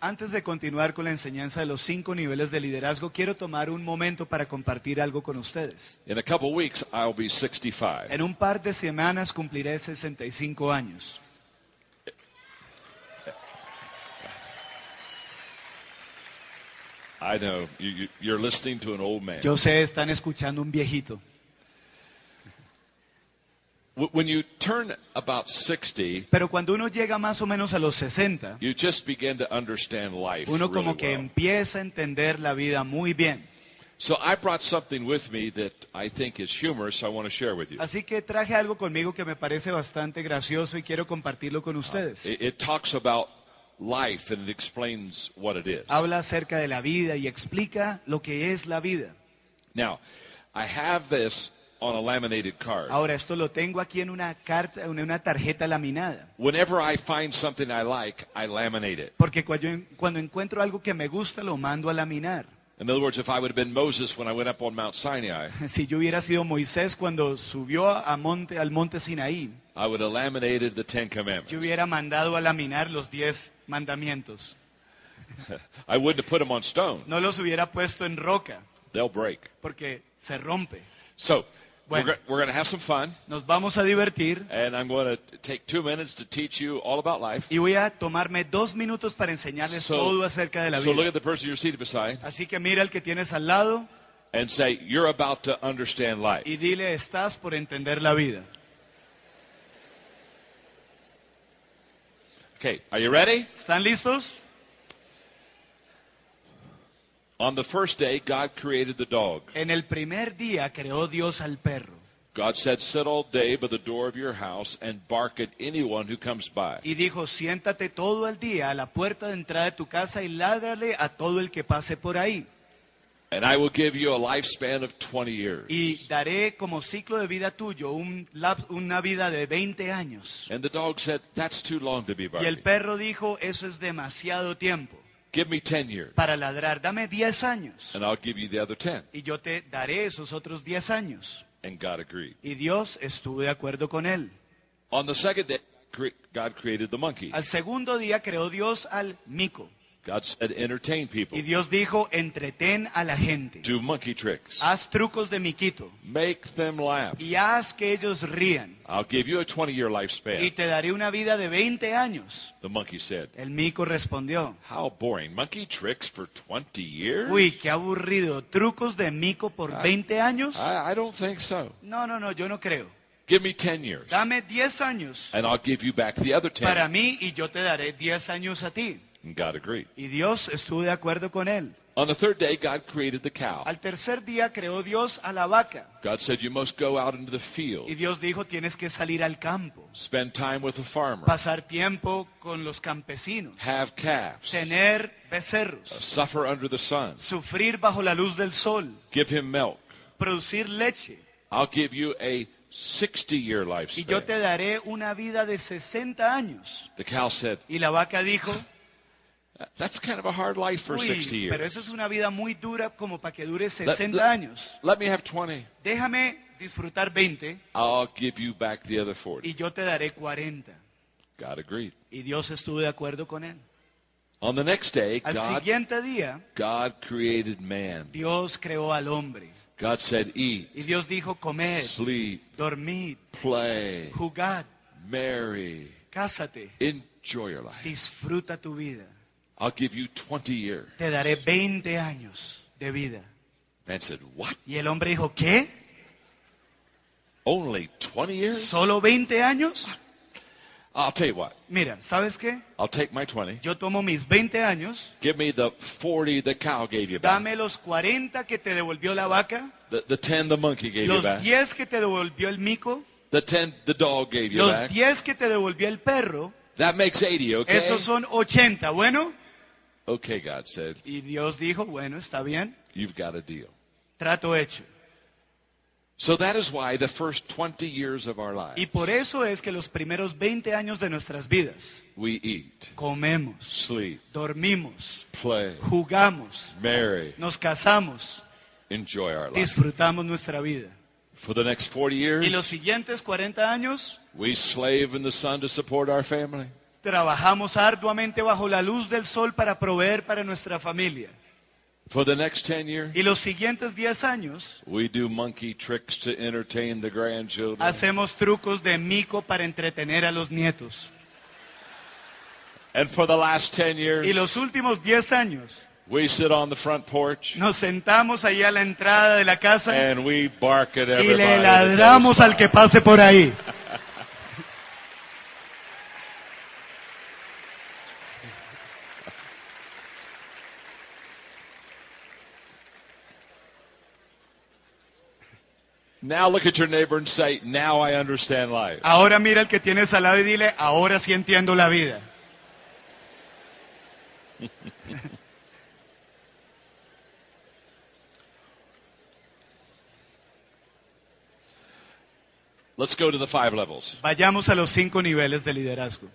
Antes de continuar con la enseñanza de los cinco niveles de liderazgo, quiero tomar un momento para compartir algo con ustedes. In a couple weeks, I'll be 65. En un par de semanas cumpliré 65 años. I know you, you, you're listening to an old man. Yo sé, están escuchando un viejito. When you turn about 60, Pero cuando uno llega más o menos a los 60, you just begin to understand life uno really como que well. empieza a entender la vida muy bien. So I brought something with me that I think is humorous. I want to share with you. Así que traje algo conmigo que me parece bastante gracioso y quiero compartirlo con ah, ustedes. It, it talks about life and it explains what it is. Habla acerca de la vida y explica lo que es la vida. Now, I have this on a laminated card. Ahora, esto lo tengo aquí en una carta, en una tarjeta laminada. Whenever I find something I like, I laminate it. Porque cuando, cuando encuentro algo que me gusta, lo mando a laminar. In other words, if I would have been Moses when I went up on Mount Sinai, Si yo hubiera sido Moisés cuando subió a monte, al monte Sinaí, I would have laminated the Ten Commandments. yo hubiera mandado a laminar los diez mandamientos. I wouldn't have put them on stone. No los hubiera puesto en roca, They'll break. porque se rompe. So, Bueno. we're, we're going to have some fun, Nos vamos a divertir and I'm going to take two minutes to teach you all about life. y voy a tomarme dos minutos para enseñarles So- todo acerca de la So look at the person you're seated beside Así que mira al que tienes al lado and say, you're about to understand life. y dile, estás por entender la vida. Okay, are you ready? ¿Están listos? On the first day, God created the dog. En el primer día creó Dios al perro God said, Sit all day by the door of your house and bark at anyone who comes by. y dijo, siéntate todo el día a la puerta de entrada de tu casa y ládrale a todo el que pase por ahí. And I will give you a lifespan of 20 years. Y daré como ciclo de vida tuyo un una vida de 20 años. And the dog said, That's too long to be barking. Y el perro dijo, eso es demasiado tiempo Give me 10 years, para ladrar. Dame 10 años and I'll give you the other 10. y yo te daré esos otros 10 años. And God agreed. Y Dios estuvo de acuerdo con él. On the second day, God created the monkey. Al segundo día creó Dios al mico. God said, Entertain people, Y Dios dijo, entretén a la gente. do monkey tricks, Haz trucos de miquito. make them laugh. Y haz que ellos rían. I'll give you a 20 year lifespan. Y te daré una vida de 20 años. The monkey said, El mico respondió, How boring. Monkey tricks for 20 years? uy, qué aburrido. ¿Trucos de mico por Ah. 20 años? I, I don't think so. No, no, no, yo no creo. Give me 10 years, Dame 10 años and I'll give you back the other 10. para mí y yo te daré 10 años a ti. And God agreed. Y Dios estuvo de acuerdo con él. On the third day, God created the cow. Al tercer día creó Dios a la vaca. God said, You must go out into the Y Dios dijo, tienes que salir al campo, spend time with a farmer, pasar tiempo con los campesinos, have calves, tener becerros, uh, suffer under the sun, sufrir bajo la luz del sol, give him milk. producir leche. I'll give you a 60 year Y yo te lifespan. daré una vida de 60 años. The cow said, Y la vaca dijo, That's kind of a hard life for 60 uy, pero years. eso es una vida muy dura como para que dure Let- 60 let- años. Let me have 20. Déjame disfrutar 20 I'll give you back the other 40. y yo te daré 40. God agreed. Y Dios estuvo de acuerdo con él. On the next day, Al God, siguiente día, God created man. Dios creó al hombre. God said, Eat, Y Dios dijo, comed, sleep, dormid, play, jugad, marry, cásate, enjoy your life. disfruta tu vida. I'll give you 20 years. Te daré 20 años de vida. Man said, What? Y el hombre dijo, ¿qué? Only 20 years? ¿Solo 20 años? I'll tell you what. Mira, ¿sabes qué? I'll take my 20. Yo tomo mis 20 años, Give me the 40 the cow gave you back. dame los 40 que te devolvió la vaca, The, the 10 the monkey gave you back. los back. 10 que te devolvió el mico, The 10 the dog gave you los back. 10 que te devolvió el perro, That makes 80, okay? esos son 80. Bueno, Okay, God said, y Dios dijo, bueno, está bien, you've got a deal. trato hecho. So that is why the first 20 years of our life, Y por eso es que los primeros 20 años de nuestras vidas we eat, comemos, sleep, dormimos, play, jugamos, marry, nos casamos, enjoy our life. disfrutamos nuestra vida. For the next 40 years, Y los siguientes 40 años we slave in the sun to support our family. Trabajamos arduamente bajo la luz del sol para proveer para nuestra familia. For the next 10 years, Y los siguientes 10 años we do monkey tricks to entertain the grandchildren. hacemos trucos de mico para entretener a los nietos. And for the last 10 years, Y los últimos 10 años we sit on the front porch nos sentamos ahí a la entrada de la casa and we bark at y le ladramos al que pase por ahí. Now look at your neighbor and say, Now I understand life. Ahora mira al que tienes al lado y dile, ahora sí entiendo la vida. Let's go to the five levels. Vayamos a los cinco niveles de liderazgo.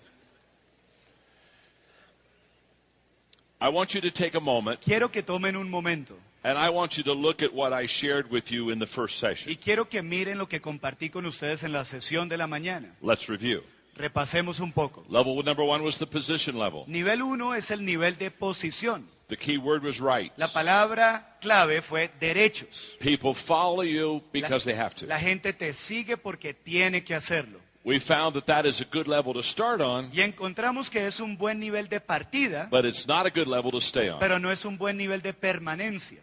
I want you to take a moment Quiero que tomen un momento and I want you to look at what I shared with you in the first y session. quiero que miren lo que compartí con ustedes en la sesión de la mañana. Let's review. Repasemos un poco. Level number one was the position level. Nivel uno es el nivel de posición. The key word was right. La palabra clave fue derechos. People follow you La, because they have to. la gente te sigue porque tiene que hacerlo. We found that that is a good level to start on, Y encontramos que es un buen nivel de partida, but it's not a good level to stay on. pero no es un buen nivel de permanencia.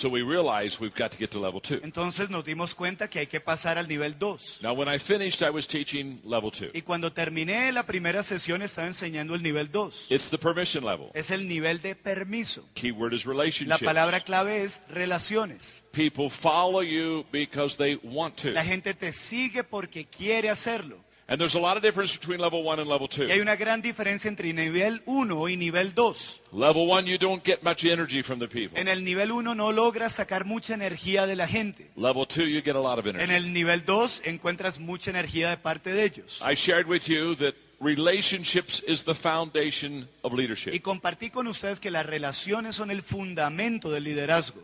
So we realized we've got to get to level two. Entonces nos dimos cuenta que hay que pasar al nivel 2. Now, when I finished, I was teaching level two. Y cuando terminé la primera sesión estaba enseñando el nivel 2. It's the permission level. Es el nivel de permiso. Key word is La relationship. palabra clave es relaciones. People follow you because they want to. La gente te sigue porque quiere hacerlo. And there's a lot of difference between level one and level two. Y hay una gran diferencia entre nivel 1 y nivel 2. Level one, you don't get much energy from the people. En el nivel 1 no logras sacar mucha energía de la gente. Level two, you get a lot of energy. En el nivel 2 encuentras mucha energía de parte de ellos. I shared with you that relationships is the foundation of Y leadership. compartí con ustedes que las relaciones son el fundamento del liderazgo.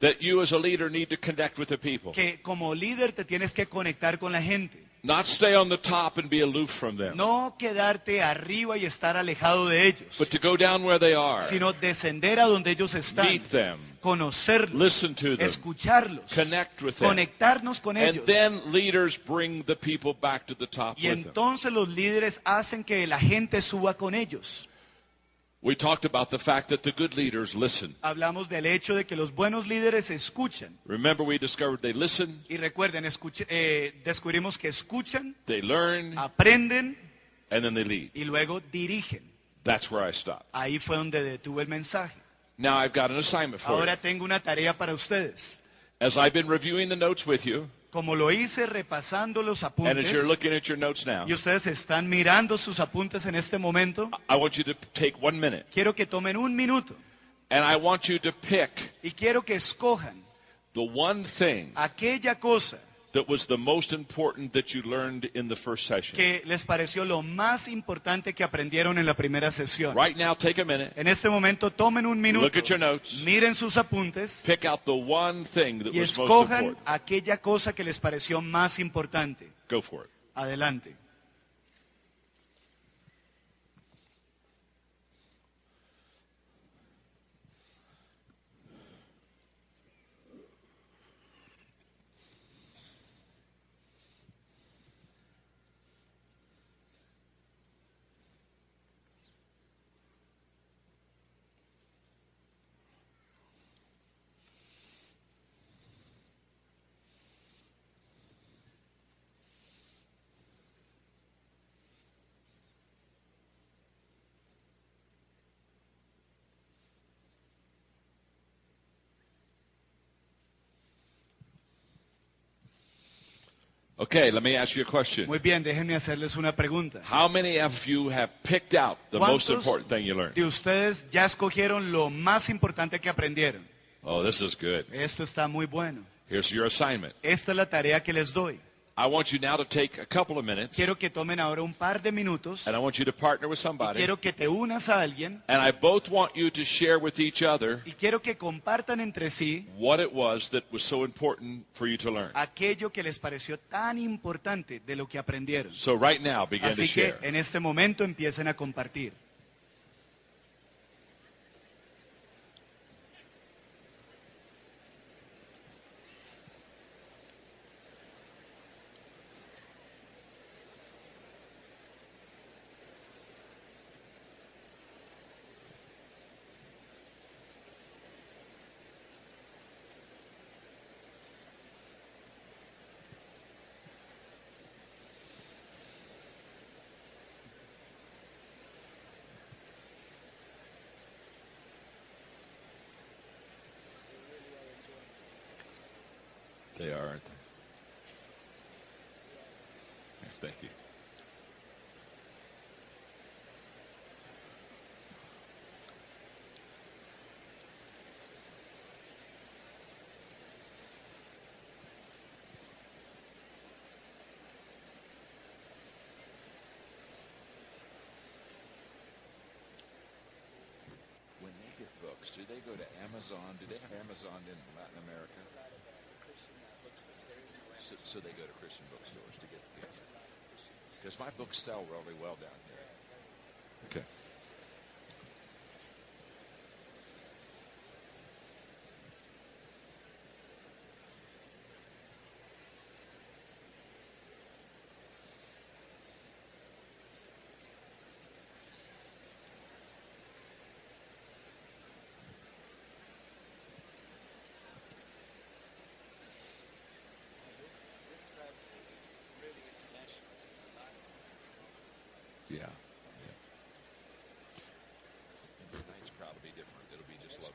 That you as a leader need to connect with the people. Que como líder te tienes que conectar con la gente. Not stay on the top and be aloof from them. No quedarte arriba y estar alejado de ellos. But to go down where they are. Sino descender a donde ellos están. Meet them. Conocerlos. Listen to them. Escucharlos. Connect with them. Conectarnos con ellos. And ellos. then leaders bring the people back to the top Y with them. entonces los líderes hacen que la gente suba con ellos. We talked about the fact that the good leaders listen. Hablamos del hecho de que los buenos líderes escuchan. Remember, we discovered they listen, Y recuerden, escuche- eh, descubrimos que escuchan, they learn, aprenden and then they lead. y luego dirigen. That's where I stopped. Ahí fue donde detuve el mensaje. Now I've got an assignment for Ahora you. tengo una tarea para ustedes. As I've been reviewing the notes with you, Como lo hice repasando los and apuntes, as you're looking at your notes now, y ustedes están mirando sus apuntes en este momento, I want you to take one minute, quiero que tomen un minuto and I want you to pick y quiero que escojan the one thing aquella cosa that was the most important that you learned in the first session. que les pareció lo más importante que aprendieron en la primera sesión. Right now, take a minute, En este momento tomen un minuto, look at your notes, miren sus apuntes pick out the one thing that y was most escojan important. aquella cosa que les pareció más importante. Go for it. Adelante. Okay, let me ask you a question. Muy bien, déjenme hacerles una pregunta. How many of you have picked out the most ¿Cuántos important thing you learned? de ustedes ya escogieron lo más importante que aprendieron? Oh, this is good. Esto está muy bueno. Here's your assignment. Esta es la tarea que les doy. I want you now to take a couple of minutes quiero que tomen ahora un par de minutos and I want you to partner with y somebody. quiero que te unas a alguien And I both want you to share with each other y quiero que compartan entre sí what it was that was so important for you to learn. aquello que les pareció tan importante de lo que aprendieron. So right now, begin to Así que share. en este momento empiecen a compartir. They are, aren't they? Yes, thank you. When they get books, do they go to Amazon? Do they have Amazon in Latin America? So, so they go to Christian bookstores to get the Because my books sell really well down here. Okay. Yeah. yeah. Tonight's probably be different. It'll be just locals.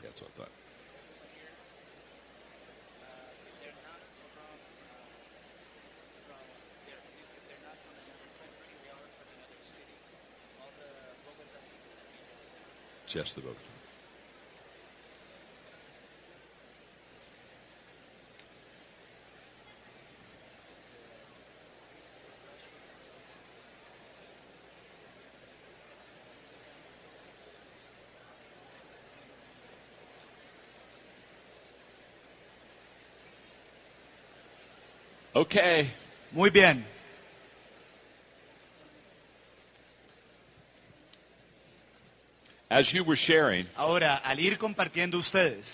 That's what I thought. Just the book. Okay. Muy bien. As you were sharing, Ahora, al ir compartiendo ustedes,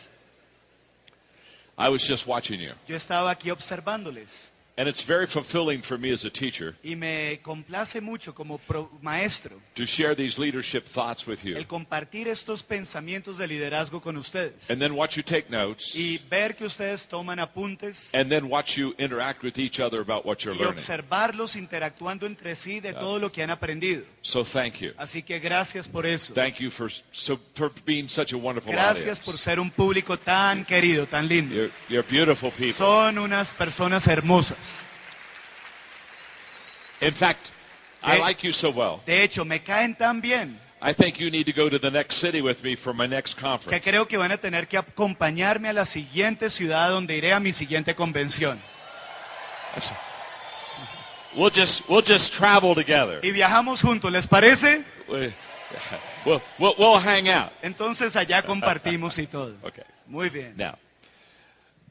I was just watching you. yo estaba aquí observándoles And it's very fulfilling for me as a teacher y me complace mucho como pro- maestro to share these leadership thoughts with you. el compartir estos pensamientos de liderazgo con ustedes And then watch you take notes. y ver que ustedes toman apuntes And then watch you interact with each other about what you're y learning. observarlos interactuando entre sí de todo lo que han aprendido. So thank you. Así que gracias por eso. Thank you for so for being such a wonderful Gracias audience. por ser un público tan querido, tan lindo. You're, you're beautiful people. Son unas personas hermosas. In fact, I Eh? like you so well. De hecho, me caen tan bien I think you need to go to the next city with me for my next conference. que creo que van a tener que acompañarme a la siguiente ciudad donde iré a mi siguiente convención. We'll just we'll just travel together. Y viajamos juntos, ¿les parece? We- We'll, we'll, we'll hang out. Entonces allá compartimos y todo. Okay. Muy bien. Now,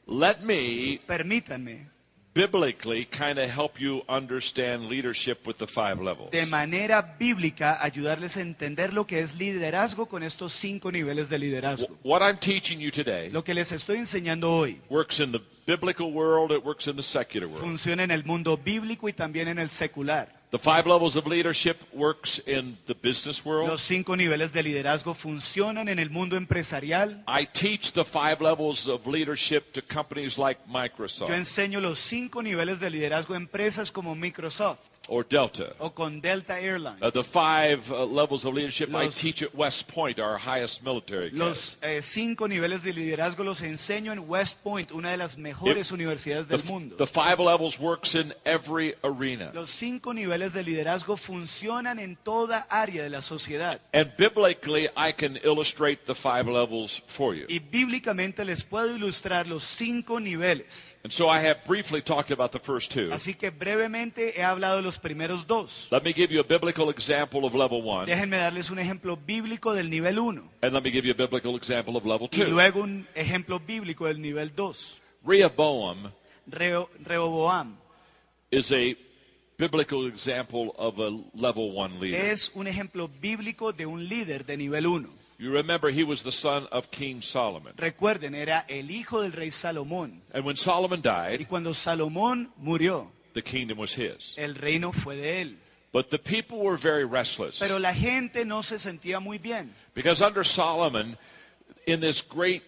let me Permítanme biblically kind of help you understand leadership with the five levels. de manera bíblica ayudarles a entender lo que es liderazgo con estos cinco niveles de liderazgo. What I'm teaching you today Lo que les estoy enseñando hoy works in the biblical world, it works in the secular world. funciona en el mundo bíblico y también en el secular. The five levels of leadership works in the business world. Los cinco niveles de liderazgo funcionan en el mundo empresarial. I teach the five levels of leadership to companies like Microsoft. Yo enseño los cinco niveles de liderazgo a empresas como Microsoft. Or Delta. o con Delta Airlines. Uh, the five uh, levels of leadership I teach at West Point, our highest military academy. Los eh, cinco niveles de liderazgo los enseño en West Point, una de las mejores If- universidades The, del mundo. the five levels works in every arena. Los cinco niveles de liderazgo funcionan en toda área de la sociedad. And biblically, I can illustrate the five levels for you. Y bíblicamente les puedo ilustrar los cinco niveles. And so I have briefly talked about the first two. Así que brevemente he hablado de los primeros dos. Let me give you a biblical example of level one, Déjenme darles un ejemplo bíblico del nivel 1 and let me give you a biblical example of level y two. luego un ejemplo bíblico del nivel 2. Rehoboam Reo- Rehoboam is a biblical example of a level one leader. es un ejemplo bíblico de un líder de nivel 1. You remember he was the son of King Solomon. Recuerden, era el hijo del rey Salomón. And when Solomon Y died, cuando Salomón murió, the kingdom was his. el reino fue de él. But the people were very restless. Pero la gente no se sentía muy bien. Because under Solomon, in this great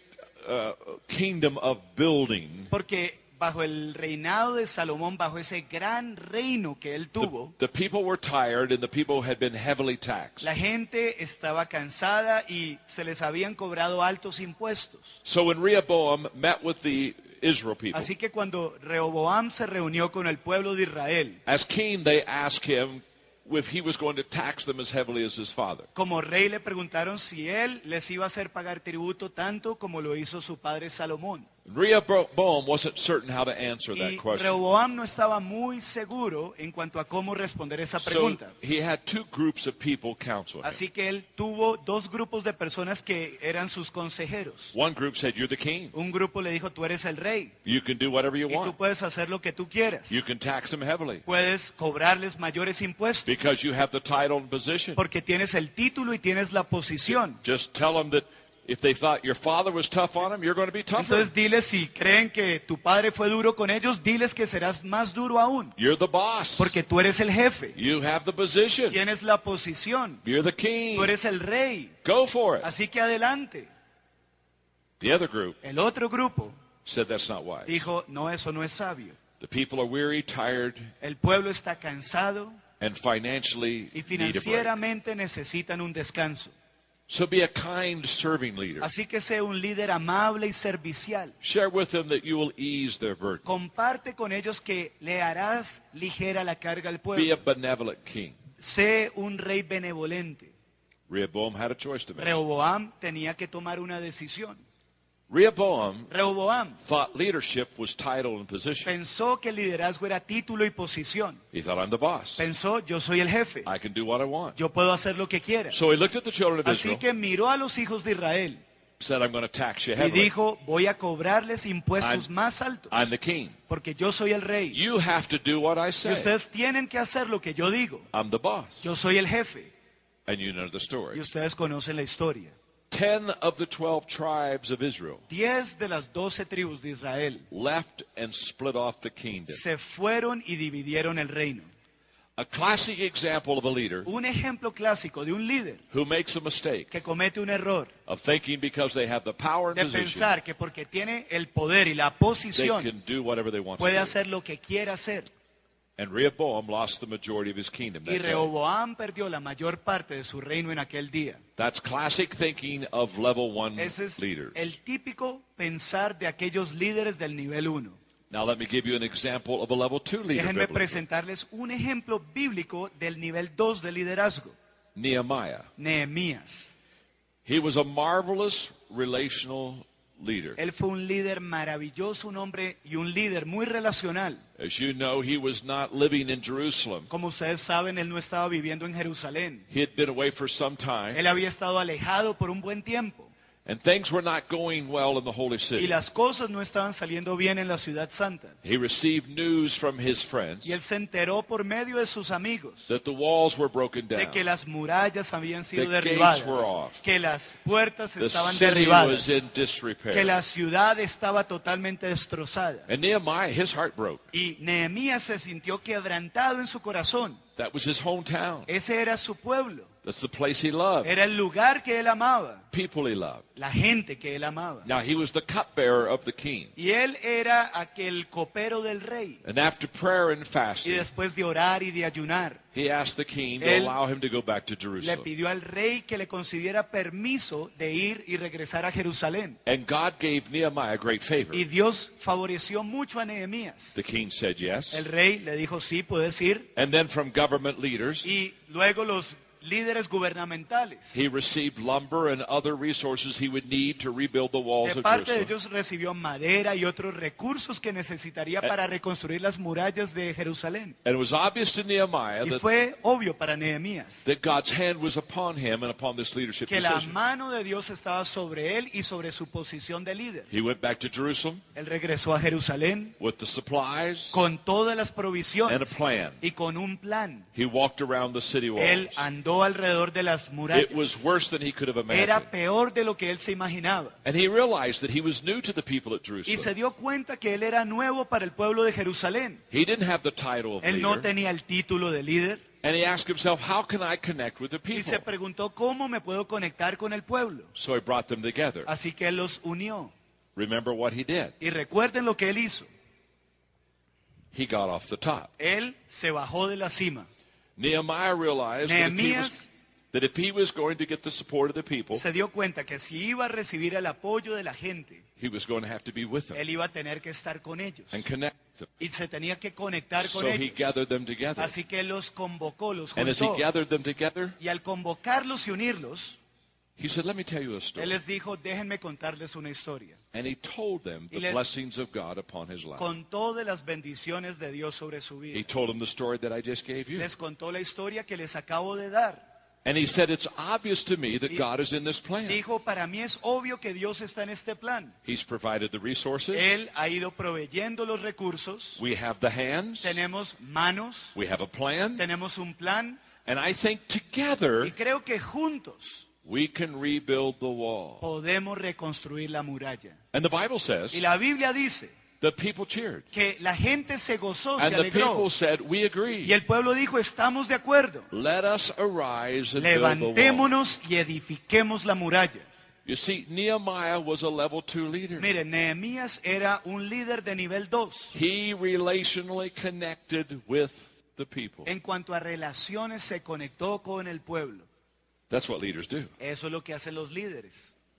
uh, kingdom of building, Porque bajo el reinado de Salomón, bajo ese gran reino que él the, the people were tired and the people had been heavily taxed. la gente estaba cansada y se les habían cobrado altos impuestos. So when Rehoboam met with the Israel people, Así que cuando Rehoboam se reunió con el pueblo de Israel, as king, they asked him if he was going to tax them as heavily as his father. como rey le preguntaron si él les iba a hacer pagar tributo tanto como lo hizo su padre Salomón. Rehoboam wasn't certain how to answer that Y question. Rehoboam no estaba muy seguro en cuanto a cómo responder esa So pregunta. he had two groups of people counsel him. Así que él tuvo dos grupos de personas que eran sus consejeros. One group said, You're the king. Un grupo le dijo, tú eres el rey You can do whatever you y tú want. puedes hacer lo que tú quieras. You can tax them heavily Puedes cobrarles mayores impuestos because you have the title and position. porque tienes el título y tienes la posición. Just tell them that if they thought your father was tough on them, you're going to be tougher. Entonces diles si creen que tu padre fue duro con ellos, diles que serás más duro aún, You're the boss. porque tú eres el jefe, You have the position. tienes la posición, You're the king. tú eres el rey, Go for it. así que adelante. The other group El otro grupo said that's not wise. dijo, no, eso no es sabio. The people are weary, tired, El pueblo está cansado and financially y need a break. financieramente necesitan un descanso. So be a kind, serving leader. Así que sé un líder amable y servicial. Share with them that you will ease their burden. Comparte con ellos que le harás ligera la carga al Be a benevolent king. Sé un rey benevolente. Rehoboam had a choice to make. Rehoboam tenía que tomar una decisión. Rehoboam Rehoboam thought leadership was title and position. pensó que el liderazgo era título y posición. He thought, I'm the boss. Pensó, yo soy el jefe. I can do what I want. Yo puedo hacer lo que quiera. So he looked at the children of Así Israel, que miró a los hijos de Israel said, I'm going to tax you y heavily. dijo, voy a cobrarles impuestos I'm- más altos. I'm the king. Porque yo soy el rey. You have to do what I Y say. ustedes tienen que hacer lo que yo digo. I'm the boss. Yo soy el jefe. And you know the Y story. ustedes conocen la historia. Ten of the twelve tribes of Israel Diez de las doce tribus de Israel left and split off the kingdom. se fueron y dividieron el reino. A classic example of a leader Un ejemplo clásico de un líder who makes a mistake que comete un error of thinking because they have the power and de position, pensar que porque tiene el poder y la they posición can do whatever they want to puede do. hacer lo que quiera hacer. And Rehoboam lost the majority of his kingdom that Y day. Rehoboam perdió la mayor parte de su reino en aquel día. That's classic thinking of level one Ese es leaders. el típico pensar de aquellos líderes del nivel 1. Now let me give you an example of a level two leader. Déjenme biblically. presentarles un ejemplo bíblico del nivel 2 de liderazgo. Nehemiah. Nehemías. He was a marvelous relational leader. Él fue un líder maravilloso, un hombre y un líder muy relacional. As you know, he was not living in Jerusalem. Como ustedes saben, él no estaba viviendo en Jerusalén. He had been away for some time, Él había estado alejado por un buen tiempo. And things were not going well in the holy Y city. las cosas no estaban saliendo bien en la ciudad santa. He received news from his friends Y él se enteró por medio de sus amigos that the walls were broken de down. que las murallas habían sido The gates were off. que las puertas The estaban city derribadas, was in que disrepair. la ciudad estaba totalmente destrozada. And Nehemiah, his heart broke. Y Nehemías se sintió quebrantado en su corazón. That was his hometown. Ese era su pueblo. That's the place he loved. Era el lugar que él amaba. People he loved. La gente que él amaba. Now he was the cupbearer of the king. Y él era aquel copero del rey. And after prayer and fasting, Y después de orar y de ayunar, he asked the king to allow him to go back to Jerusalem. le pidió al rey que le concediera permiso de ir y regresar a Jerusalén. And God gave Nehemiah a great favor. Y Dios favoreció mucho a Nehemías. The king said yes. El rey le dijo, sí, puedes ir. And then from government leaders, Y luego los líderes gubernamentales. he received lumber and other resources he would need to rebuild the walls De of parte de Jerusalem. ellos recibió madera y otros recursos que necesitaría Eh. para reconstruir las murallas de Jerusalén. And it was obvious to Nehemiah Y that, fue obvio para Nehemías that God's hand was upon him and upon this leadership que la position. mano de Dios estaba sobre él y sobre su posición de líder. He went back to Jerusalem Él regresó a Jerusalén with the supplies con todas las and provisiones a plan. y con un plan. He walked around the city walls. Él andó alrededor de las murallas. It was worse than he could have Era imagined. peor de lo que él se imaginaba. And he realized that he was new to the people at Y Jerusalem. se dio cuenta que él era nuevo para el pueblo de Jerusalén. He didn't have the title of Él no leader. tenía el título de líder. And he asked himself, how can I connect with the Y people? se preguntó cómo me puedo conectar con el pueblo. So he brought them together. Así que él los unió. Remember what he did. Y recuerden lo que él hizo. He got off the top. Él se bajó de la cima. Nehemiah realized that if, he was, Nehemías that if he was going to get the support of the people, se dio cuenta que si iba a recibir el apoyo de la gente, he was going to have to be with them él iba a tener que estar con ellos. and connect them. Y se tenía que conectar con So he ellos. gathered them together. Así que los convocó, los And as he juntó. gathered them together, Y al convocarlos y unirlos, he said, Let me tell you a story. él les dijo, déjenme contarles una historia. And he told them the les- blessings of God upon his life. Contó de las bendiciones de Dios sobre su vida. He told them the story that I just gave you. Les contó la historia que les acabo de dar. And he said, It's obvious to me that God is in this plan. Dijo, para mí es obvio que Dios está en este plan. He's provided the resources. Él ha ido proveyendo los recursos. We have the hands. Tenemos manos, We have a plan. tenemos un plan. And I think together Y creo que juntos we can rebuild the wall. podemos reconstruir la muralla. And the Bible says Y la Biblia dice the people cheered. que la gente se gozó, se And the alegró. people said, We agree. Y el pueblo dijo, estamos de acuerdo. Let us arise and build the wall. Levantémonos y edifiquemos la muralla. You see, Nehemiah was a level two leader. Miren, Nehemías era un líder de nivel 2 He relationally connected with the people. en cuanto a relaciones se conectó con el pueblo. That's what leaders do. Eso es lo que hacen los líderes.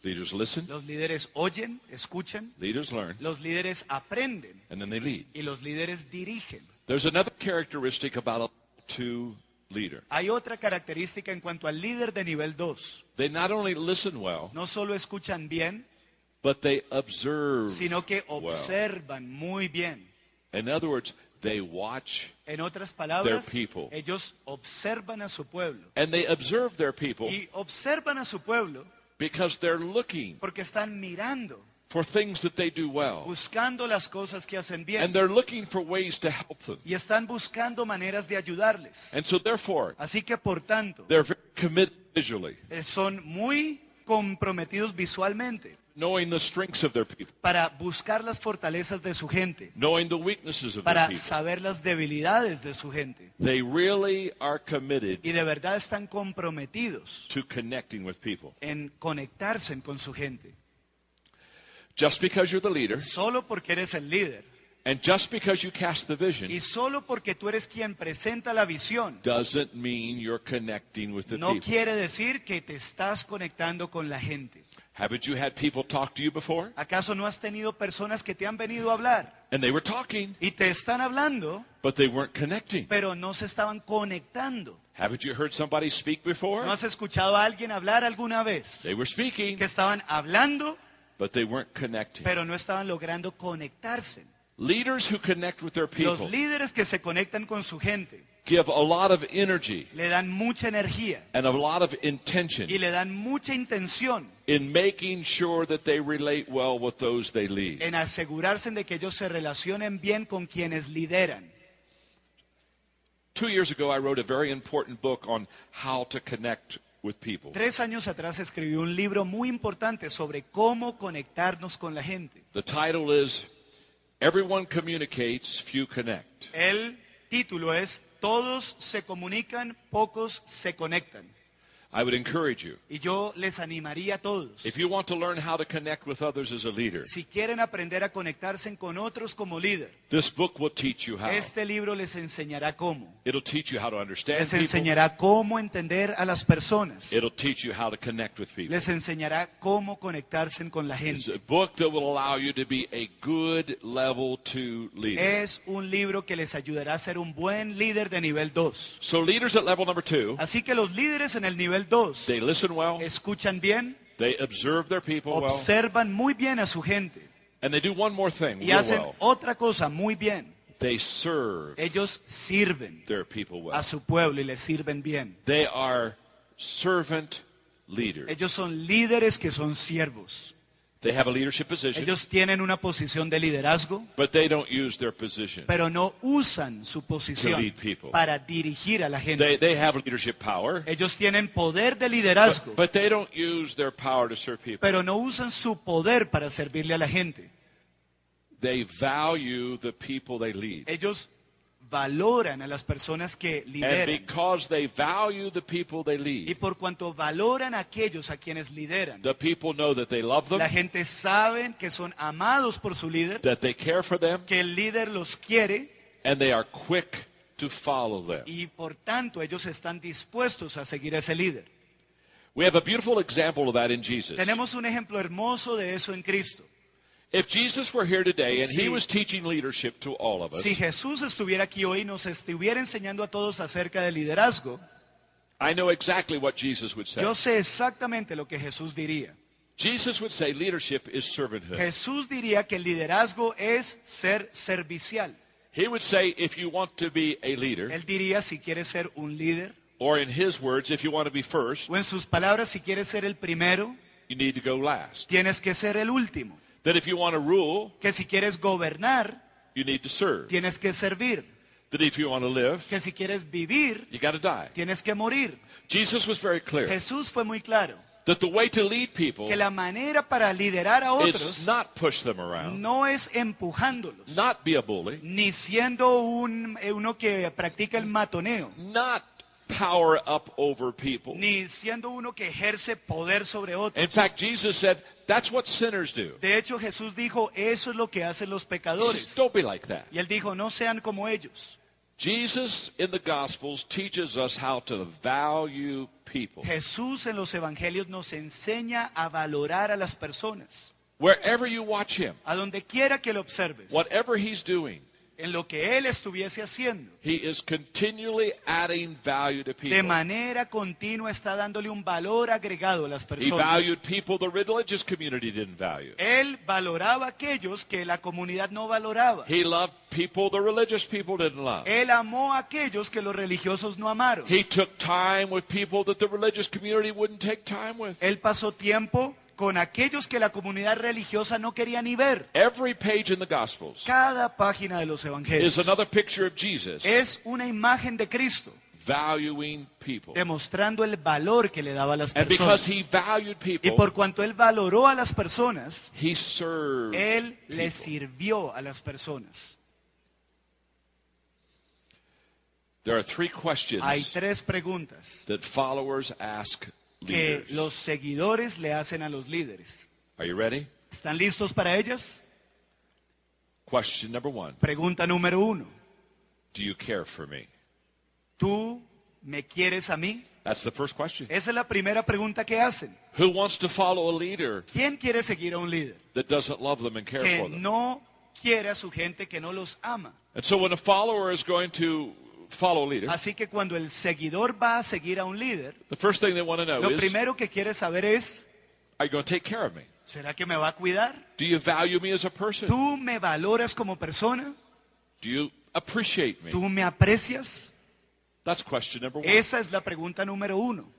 Leaders listen, Los líderes oyen, escuchan, leaders learn, los líderes aprenden and then they lead. y los líderes dirigen. There's another characteristic about a two leader. Hay otra característica en cuanto al líder de nivel 2. They not only listen well, No solo escuchan bien, but they observe sino que well. observan muy bien. In other words, they watch En otras palabras, Their people. ellos observan a su pueblo. and they observe their people Y observan a su pueblo because they're looking porque están mirando, for things that they do well. buscando las cosas que hacen And bien. they're looking for ways to help them. Y están buscando maneras de ayudarles. And so therefore, Así que, por tanto, they're very committed visually, eh, son muy comprometidos visualmente knowing the strengths of their people, para buscar las fortalezas de su gente, knowing the weaknesses of para their people. saber las debilidades de su gente. They really are committed Y de verdad están comprometidos to connecting with people. en conectarse con su gente. Just because you're the leader, Solo porque eres el líder and just because you cast the vision, y solo porque tú eres quien presenta la visión, doesn't mean you're connecting with the no people. quiere decir que te estás conectando con la gente. Haven't you had people talk to you before? ¿Acaso no has tenido personas que te han venido a hablar And they were talking, y te están hablando, but they weren't connecting. pero no se estaban conectando? Haven't you heard somebody speak before? ¿No has escuchado a alguien hablar alguna vez? They were speaking, Que estaban hablando, but they weren't connecting. pero no estaban logrando conectarse. Leaders who connect with their people. Los líderes que se conectan con su gente give a lot of energy le dan mucha energía and a lot of intention. y le dan mucha intención in making sure that they relate well with those they lead. en asegurarse de que ellos se relacionen bien con quienes lideran. Two years ago, I wrote a very important book on how to connect with people. Tres años atrás escribí un libro muy importante sobre cómo conectarnos con la gente. The title is Everyone Communicates, Few Connect. El título es todos se comunican, pocos se conectan. I would encourage you. Y yo les animaría a todos. If you want to learn how to connect with others as a leader, Si quieren aprender a conectarse con otros como líder, this book will teach you how. este libro les enseñará cómo. It'll teach you how to understand Les people. enseñará cómo entender a las personas. It'll teach you how to connect with people. Les enseñará cómo conectarse con la It's gente. a book that will allow you to be a good level two leader. Es un libro que les ayudará a ser un buen líder de nivel 2. So leaders at level number two, Así que los líderes en el nivel 2 they listen well, escuchan bien, they observe their people well, observan muy bien a su gente and they do one more thing y hacen well. otra cosa muy bien. They serve Ellos sirven their people well. a su pueblo y les sirven bien. They are servant leaders. Ellos son líderes que son siervos. They have a leadership position, Ellos tienen una posición de liderazgo, but they don't use their position. pero no usan su To posición lead people. para dirigir a la They, gente. they have leadership power, Ellos tienen poder de liderazgo, but, but they don't use their power to serve people. pero no usan su poder para servirle a la gente. They value the people they lead. Ellos valoran a las personas que And lideran. because they value the people they Y lead, por cuanto valoran a aquellos a quienes lideran, the people know that they love them, la gente sabe que son amados por su líder, that they care for them, que el líder los quiere and they are quick to follow them. y por tanto ellos están dispuestos a seguir a ese líder. We have a beautiful example of that in Jesus. Tenemos un ejemplo hermoso de eso en Cristo. If Jesus were here today and he was teaching leadership to all of us, Si Jesús estuviera aquí hoy y nos estuviera enseñando a todos acerca del liderazgo, I know exactly what Jesus would say. yo sé exactamente lo que Jesús diría. Jesus would say leadership is servanthood. Jesús diría que el liderazgo es ser servicial. He would say if you want to be a leader, Él diría si quieres ser un líder, or in his words, if you want to be first, o en sus palabras, si quieres ser el primero, you need to go last. tienes que ser el último. That if you want to rule, Que si quieres gobernar, you need to serve. tienes que servir. That if you want to live, Que si quieres vivir, you got to die. tienes que morir. Jesus was very clear Jesús fue muy claro that the way to lead people que la manera para liderar a is otros not push them around, no es empujándolos, not be a bully, ni siendo un, eh, uno que practica el matoneo, not power up over people. ni siendo uno que ejerce poder sobre otros. In fact, Jesus said that's what sinners do. De hecho, Jesús dijo, eso es lo que hacen los pecadores. Don't be like that. Y él dijo, no sean como ellos. Jesus in the Gospels teaches us how to value people. Jesús en los evangelios nos enseña a valorar a las personas. Wherever you watch him, A donde quiera que lo observes, whatever he's doing, en lo que él estuviese haciendo, he is continually adding value to de people. manera continua está dándole un valor agregado a las He personas. valued people the religious community didn't value. Él valoraba aquellos que la comunidad no valoraba. He loved people the religious people didn't love. Él amó a aquellos que los religiosos no amaron. He took time with people that the religious community wouldn't take time with. Él pasó tiempo con aquellos que la comunidad religiosa no quería ni ver. Every page in the Gospels Cada página de los evangelios is another picture of Jesus es una imagen de Cristo, valuing people. demostrando el valor que le daba a las And personas. he valued Y people, por cuanto él valoró a las personas, he served él le people. sirvió a las personas. There are three questions Hay tres preguntas that followers ask que leaders. los seguidores le hacen a los líderes. Are you ready? ¿Están listos para ellas? Question number one Pregunta número uno. Do you care for me? ¿Tú me quieres a mí? That's the first question. Esa es la primera pregunta que hacen. Who wants to follow a leader ¿Quién quiere seguir a un líder that doesn't love them and care que for them? no quiere a su gente, que no los ama? And so when a follower is going to follow a leader, Así que cuando el seguidor va a seguir a un líder, the first thing they want to know lo is, primero que quiere saber es, are you going to take care of me? ¿será que me va a cuidar? Do you value me as a person? ¿Tú me valoras como persona? Do you appreciate me? ¿Tú me aprecias? That's question number one. Esa es la pregunta número uno.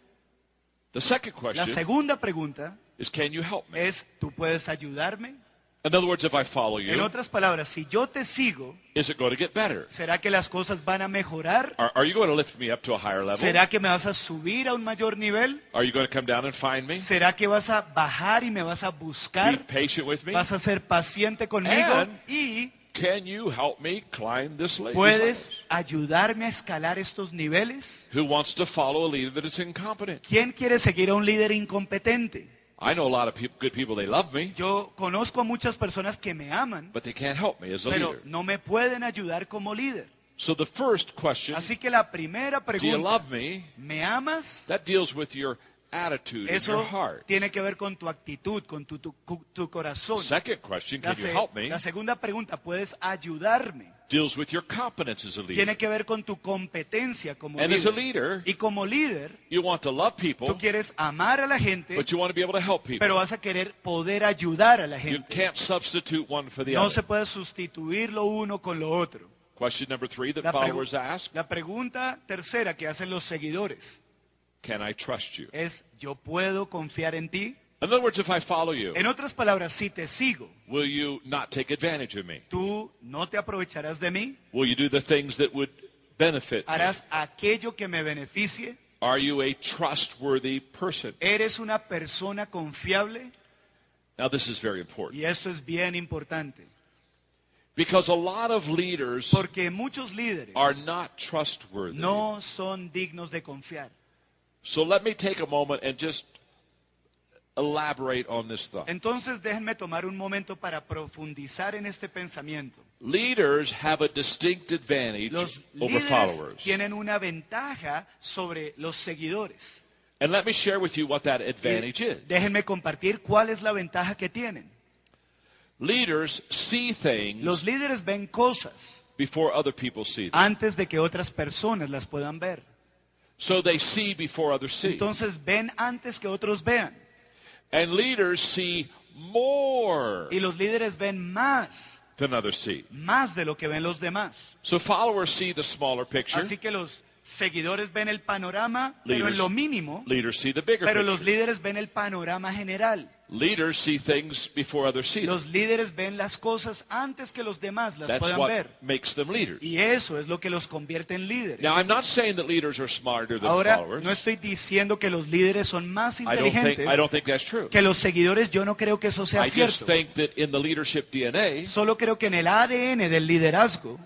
The second La question segunda pregunta is, can you help me? es, ¿tú puedes ayudarme? In other words, if I follow you, En otras palabras, si yo te sigo, is it going to get better? ¿será que las cosas van a mejorar? Are, are you going to lift me up to a higher level? ¿Será que me vas a subir a un mayor nivel? Are you going to come down and find me? ¿Será que vas a bajar y me vas a Be buscar? patient with me? ¿Vas a ser paciente conmigo? And- Y Can you help me climb this la- these ¿Puedes ladders? ayudarme a escalar estos niveles? Who wants to follow a leader that is incompetent? ¿Quién quiere seguir a un líder incompetente? I know a lot of peop good people, they love me, Yo conozco a muchas personas que me aman, but they can't help me as a pero leader. no me pueden ayudar como líder. So the first question, Así que la primera do you love me? ¿me amas? That deals with your attitude and your Eso heart. tiene que ver con tu actitud, con tu, tu- tu corazón. Second question, La, can you help me? la segunda pregunta, ¿puedes ayudarme? Deals with your competence as a leader. Tiene que ver con tu competencia como And as a leader, Y como líder, you want to love tú people, quieres amar a la gente, but you want to be able to help people. pero vas a querer poder ayudar a la You can't substitute one for the No other. se puede sustituir lo uno con lo otro. Question number three that La, followers ask, la pregunta tercera que hacen los seguidores can I trust you? es, ¿yo puedo confiar en ti? In other words, if I follow you, En otras palabras, si te sigo, will you not take advantage of me? ¿tú no te aprovecharás de mí? Will you do the things that would benefit me? ¿Harás aquello que me beneficie? Are you a trustworthy person? ¿Eres una persona confiable? Now, this is very important Y esto es bien importante, because a lot of leaders porque muchos líderes are not trustworthy. no son dignos de confiar. So let me take a moment and just elaborate on this thought. Entonces déjenme tomar un momento para profundizar en este pensamiento. Leaders have a distinct advantage Los over líderes followers. tienen una ventaja sobre los seguidores. And let me share with you what that advantage is. déjenme compartir cuál es la ventaja que tienen. Leaders see things Los líderes ven cosas before other people see them. antes de que otras personas las puedan ver. So they see before others see. Entonces ven antes que otros vean. And leaders see more Y los líderes ven más, than others see. más de lo que ven los demás. So followers see the smaller picture. Así que los seguidores ven el panorama, pero Leaders. en lo mínimo, Leaders see the bigger pero los picture. líderes ven el panorama general. Leaders see things before others see them. Los líderes ven las cosas antes que los demás las That's puedan what ver. makes them leaders. Y eso es lo que los convierte en líderes. Now, I'm not saying that leaders are smarter than Ahora, followers. no estoy diciendo que los líderes son más I don't think inteligentes I don't think that's true. que los seguidores. Yo no creo que eso sea I just cierto. think that in the leadership DNA, Solo creo que en el ADN del liderazgo,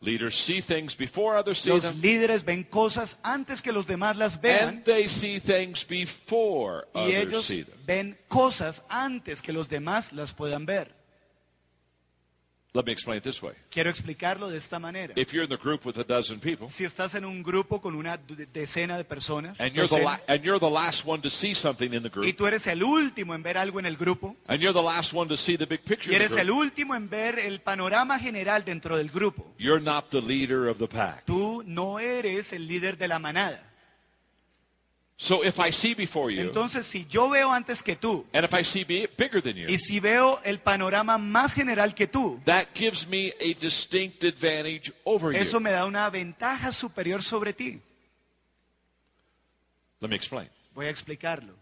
leaders see things before others see los them, líderes ven cosas antes que los demás las vean and they see things before y others ellos see them. ven cosas antes que los demás las puedan ver. Let me explain it this way. Quiero explicarlo de esta manera. If you're in the group with a dozen people, Si estás en un grupo con una decena de personas and you're the la- and you're the last one to see something in the y group, tú eres el último en ver algo en el grupo, and you're the last one to see the big picture y eres el group, último en ver el panorama general dentro del grupo, you're not the leader of the pack. tú no eres el líder de la manada. So if I see before you, Entonces, si yo veo antes que tú, and if I see bigger than you, y si veo el panorama más general que tú, that gives me a distinct advantage over eso you. me da una ventaja superior sobre ti. Let me explain. Voy a explicarlo.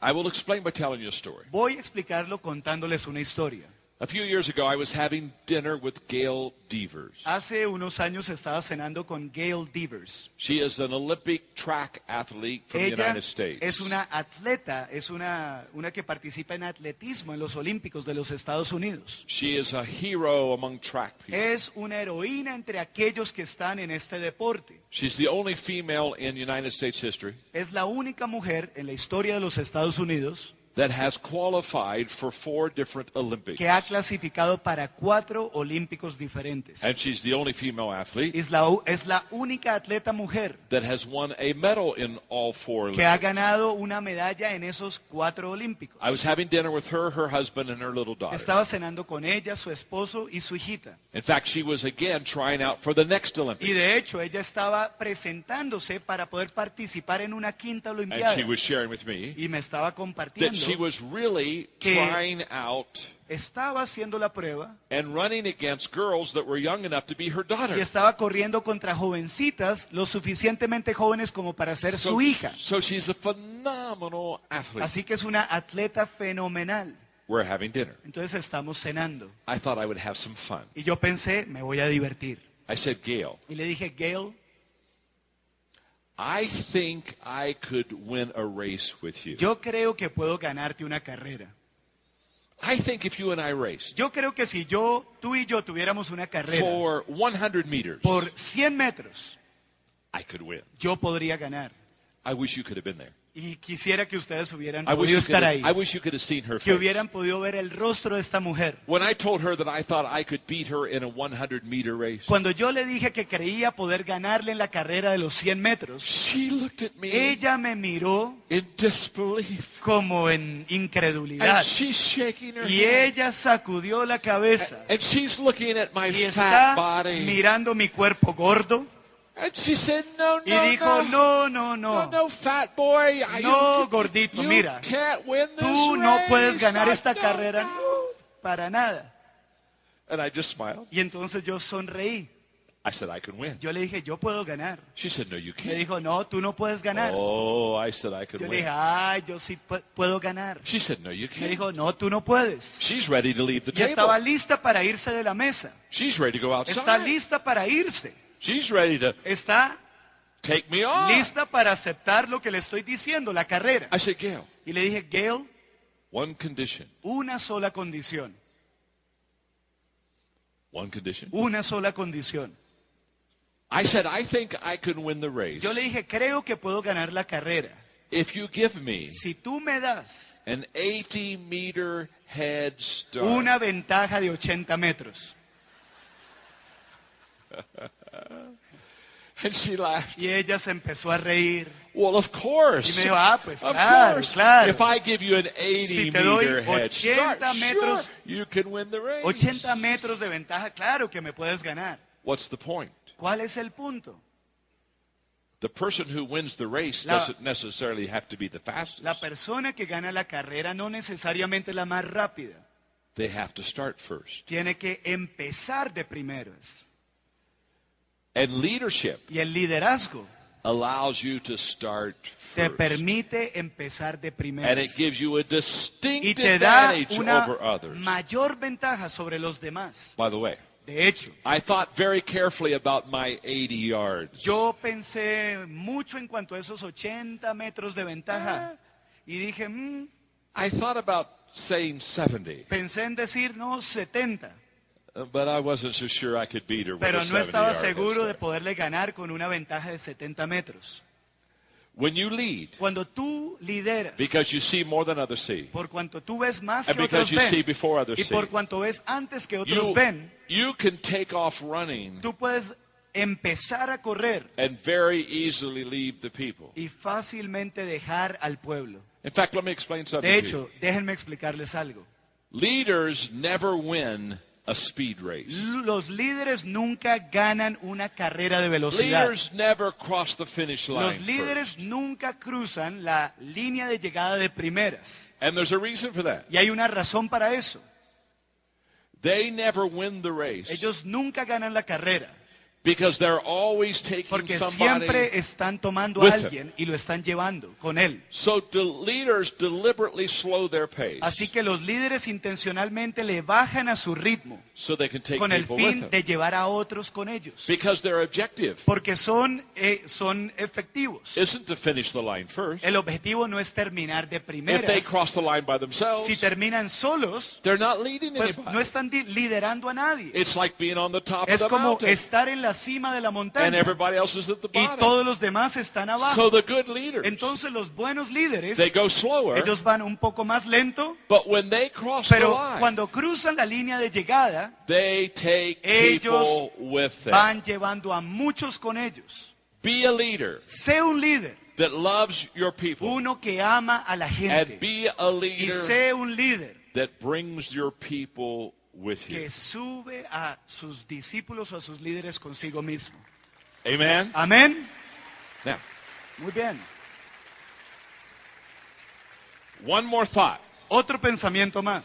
I will explain by telling you a story. Voy a explicarlo contándoles una historia. A few years ago, I was having dinner with Gail Devers. Hace unos años estaba cenando con Gail Devers. She is an Olympic track athlete from the United States. es una atleta, es una, una que participa en atletismo en los Olímpicos de los Estados Unidos. She is a hero among track people. Es una heroína entre aquellos que están en este deporte. She's the only female in United States history Es la única mujer en la historia de los Estados Unidos that has qualified for four different Olympics. que ha clasificado para cuatro Olímpicos diferentes. And she's the only female athlete Es la, u- es la única atleta mujer that has won a medal in all four que ha Olympics. ganado una medalla en esos cuatro Olímpicos. I was having dinner with her, her husband, and her little daughter. Estaba cenando con ella, su esposo y su hijita. In fact, she was again trying out for the next Olympics. Y de hecho, ella estaba presentándose para poder participar en una quinta And Olimpiada. she was sharing with me Y me estaba that compartiendo. She was really trying out Estaba haciendo la prueba and running against girls that were young enough to be her y daughter. estaba corriendo contra jovencitas lo suficientemente jóvenes como para ser su hija. so she's a phenomenal athlete. Así que es una atleta fenomenal. We're having dinner. Entonces estamos cenando. I thought I would have some fun. Y yo pensé, me voy a divertir. I said, Gail, Y le dije, Gail, I think I could win a race with you. yo creo que puedo ganarte una carrera. I think if you and I raced Yo creo que si yo, tú y yo tuviéramos una carrera for 100 meters, por 100 metros, I could win. yo podría ganar. I wish you could have been there. Y quisiera que ustedes hubieran I wish, podido you could estar have, ahí, I wish you could have seen her que face. hubieran podido ver el rostro de esta mujer. When I told her that I thought I could beat her in a 100 meter race, Cuando yo le dije que creía poder ganarle en la carrera de los 100 metros, she looked at me ella me miró in disbelief. como en incredulidad. And she's shaking her Y head. ella sacudió la cabeza And she's looking at my y fat está body. mirando mi cuerpo gordo And she said, no, y no, dijo, no. no, no, No, no, no, fat boy. No, you, gordito, you mira. can't win this Tú no race. puedes ganar esta don't carrera know. para nada. And I just smiled. Y entonces yo sonreí. I said, I can win. Yo le dije, yo puedo ganar. She said, no, you Me can't. dijo, no, tú no puedes ganar. Oh, I said I could Yo le win. dije, ay, yo sí pu- puedo ganar. She said, no, you Me can't. dijo, no, tú no puedes. She's ready to leave the Y estaba table. lista para irse de la mesa. She's ready to go Está outside. lista para irse. She's ready to Está take me on. lista para aceptar lo que le estoy diciendo, la carrera. I said, Gail, Y le dije, Gail, one condition. una sola condición. One condition. Una sola condición. I said, I think I can win the race Yo le dije, creo que puedo ganar la carrera. if you give me Si tú me das an 80 meter head start. una ventaja de 80 metros. And she laughed. Y ella se empezó a reír. Well, of course. Y me dijo, ah, pues of claro, course. claro. If I give you an 80 Si te doy meter head start, metros- sure, you can win the race. 80 metros de ventaja, claro que me puedes ganar. What's the point? ¿Cuál es el punto? The person who wins the race La- doesn't necessarily have to be the fastest. La persona que gana la carrera no necesariamente la más rápida. They have to start first. Tiene que empezar de primeras. And leadership Y el liderazgo allows you to start te first. permite empezar de And it gives you a Y distinct te da advantage una over others. mayor ventaja sobre los demás. By the way, De hecho, I thought very carefully about my 80 yards. yo pensé mucho en cuanto a esos 80 metros de ventaja. Y dije, mm, I thought about saying 70, pensé en decir, no, 70. But I wasn't so sure I could beat her with Pero a no 70 estaba yard seguro head de start. poderle ganar con una ventaja de 70 metros. When you lead, Cuando tú lideras, because you see more than others see, por cuanto tú ves más and que because otros you see ven, before others y see, por cuanto ves antes que otros you, ven, you can take off running tú puedes empezar a correr and very easily leave the people. y fácilmente dejar al pueblo. In fact, let me explain something De to you. hecho, déjenme explicarles algo. Leaders never win a speed race. Los líderes nunca ganan una carrera de velocidad. Leaders never cross the finish line Los líderes first. nunca cruzan la línea de llegada de primeras. And there's a reason for that. Y hay una razón para eso. They never win the race Ellos nunca ganan la carrera. Because they're always taking Porque somebody. siempre están tomando with a them. alguien y lo están llevando con él. So the leaders deliberately slow their pace Así que los líderes intencionalmente le bajan a su ritmo so they can take con el people with fin them. de llevar a otros con ellos. Because their objective Porque son, eh, son efectivos. isn't to finish the line first. El objetivo no es terminar de If they cross the line by themselves, Si terminan solos, they're not leading pues anybody. no están di- liderando a nadie. It's like being on the top Es of the como mountain estar en la cima de la and montaña everybody else is at the y bottom. todos los demás están So abajo. the good leaders, Entonces los buenos líderes, they go slower, ellos van un poco más lento, but when they cross the pero line, cuando cruzan la línea de llegada, they take Ellos people with them. van llevando a muchos con ellos. Be a leader Sé un líder, that loves your people, uno que ama a la and gente. be a Y leader sé un líder that brings your people with que you. sube a sus discípulos o a sus líderes consigo mismo. Amen. Amén. Now, Muy bien. one more thought. Otro pensamiento más.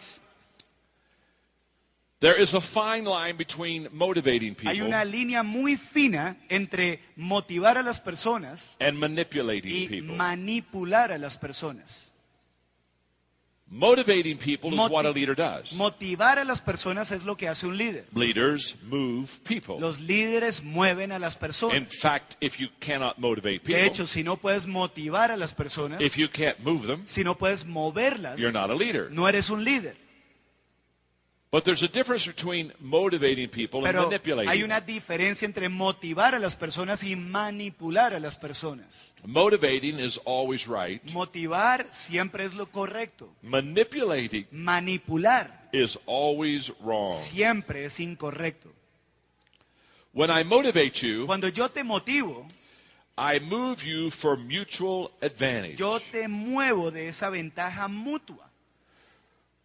There is a fine line between motivating Hay people una línea muy fina entre motivar a las personas and manipulating y people. manipular a las personas. Motivating people is what a leader does. Motivar a las personas es lo que hace un líder. Leaders move people. Los líderes mueven a las personas. In fact, if you cannot motivate people, De hecho, si no puedes motivar a las personas, if you can't move them, si no puedes moverlas, you're not a leader. no eres un líder. But there's a difference between motivating people and Pero manipulating. hay una diferencia entre motivar a las personas y manipular a las personas. Motivating is always right. Motivar siempre es lo correcto. Manipulating Manipular is always wrong. siempre es incorrecto. When I motivate you, Cuando yo te motivo, I move you for mutual advantage. yo te muevo de esa ventaja mutua.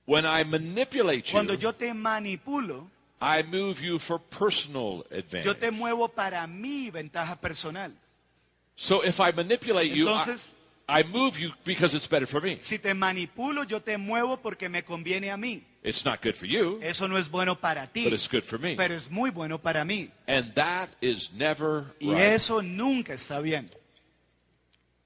When I manipulate Cuando you, yo te manipulo, I move you for personal yo te advantage. muevo para mi ventaja personal. So if I manipulate you, I, Entonces, I move you because it's better for me. si te manipulo, yo te muevo porque me conviene a mí. It's not good for you, Eso no es bueno para ti, but it's good for me. pero es muy bueno para mí. And that is never Y right. eso nunca está bien.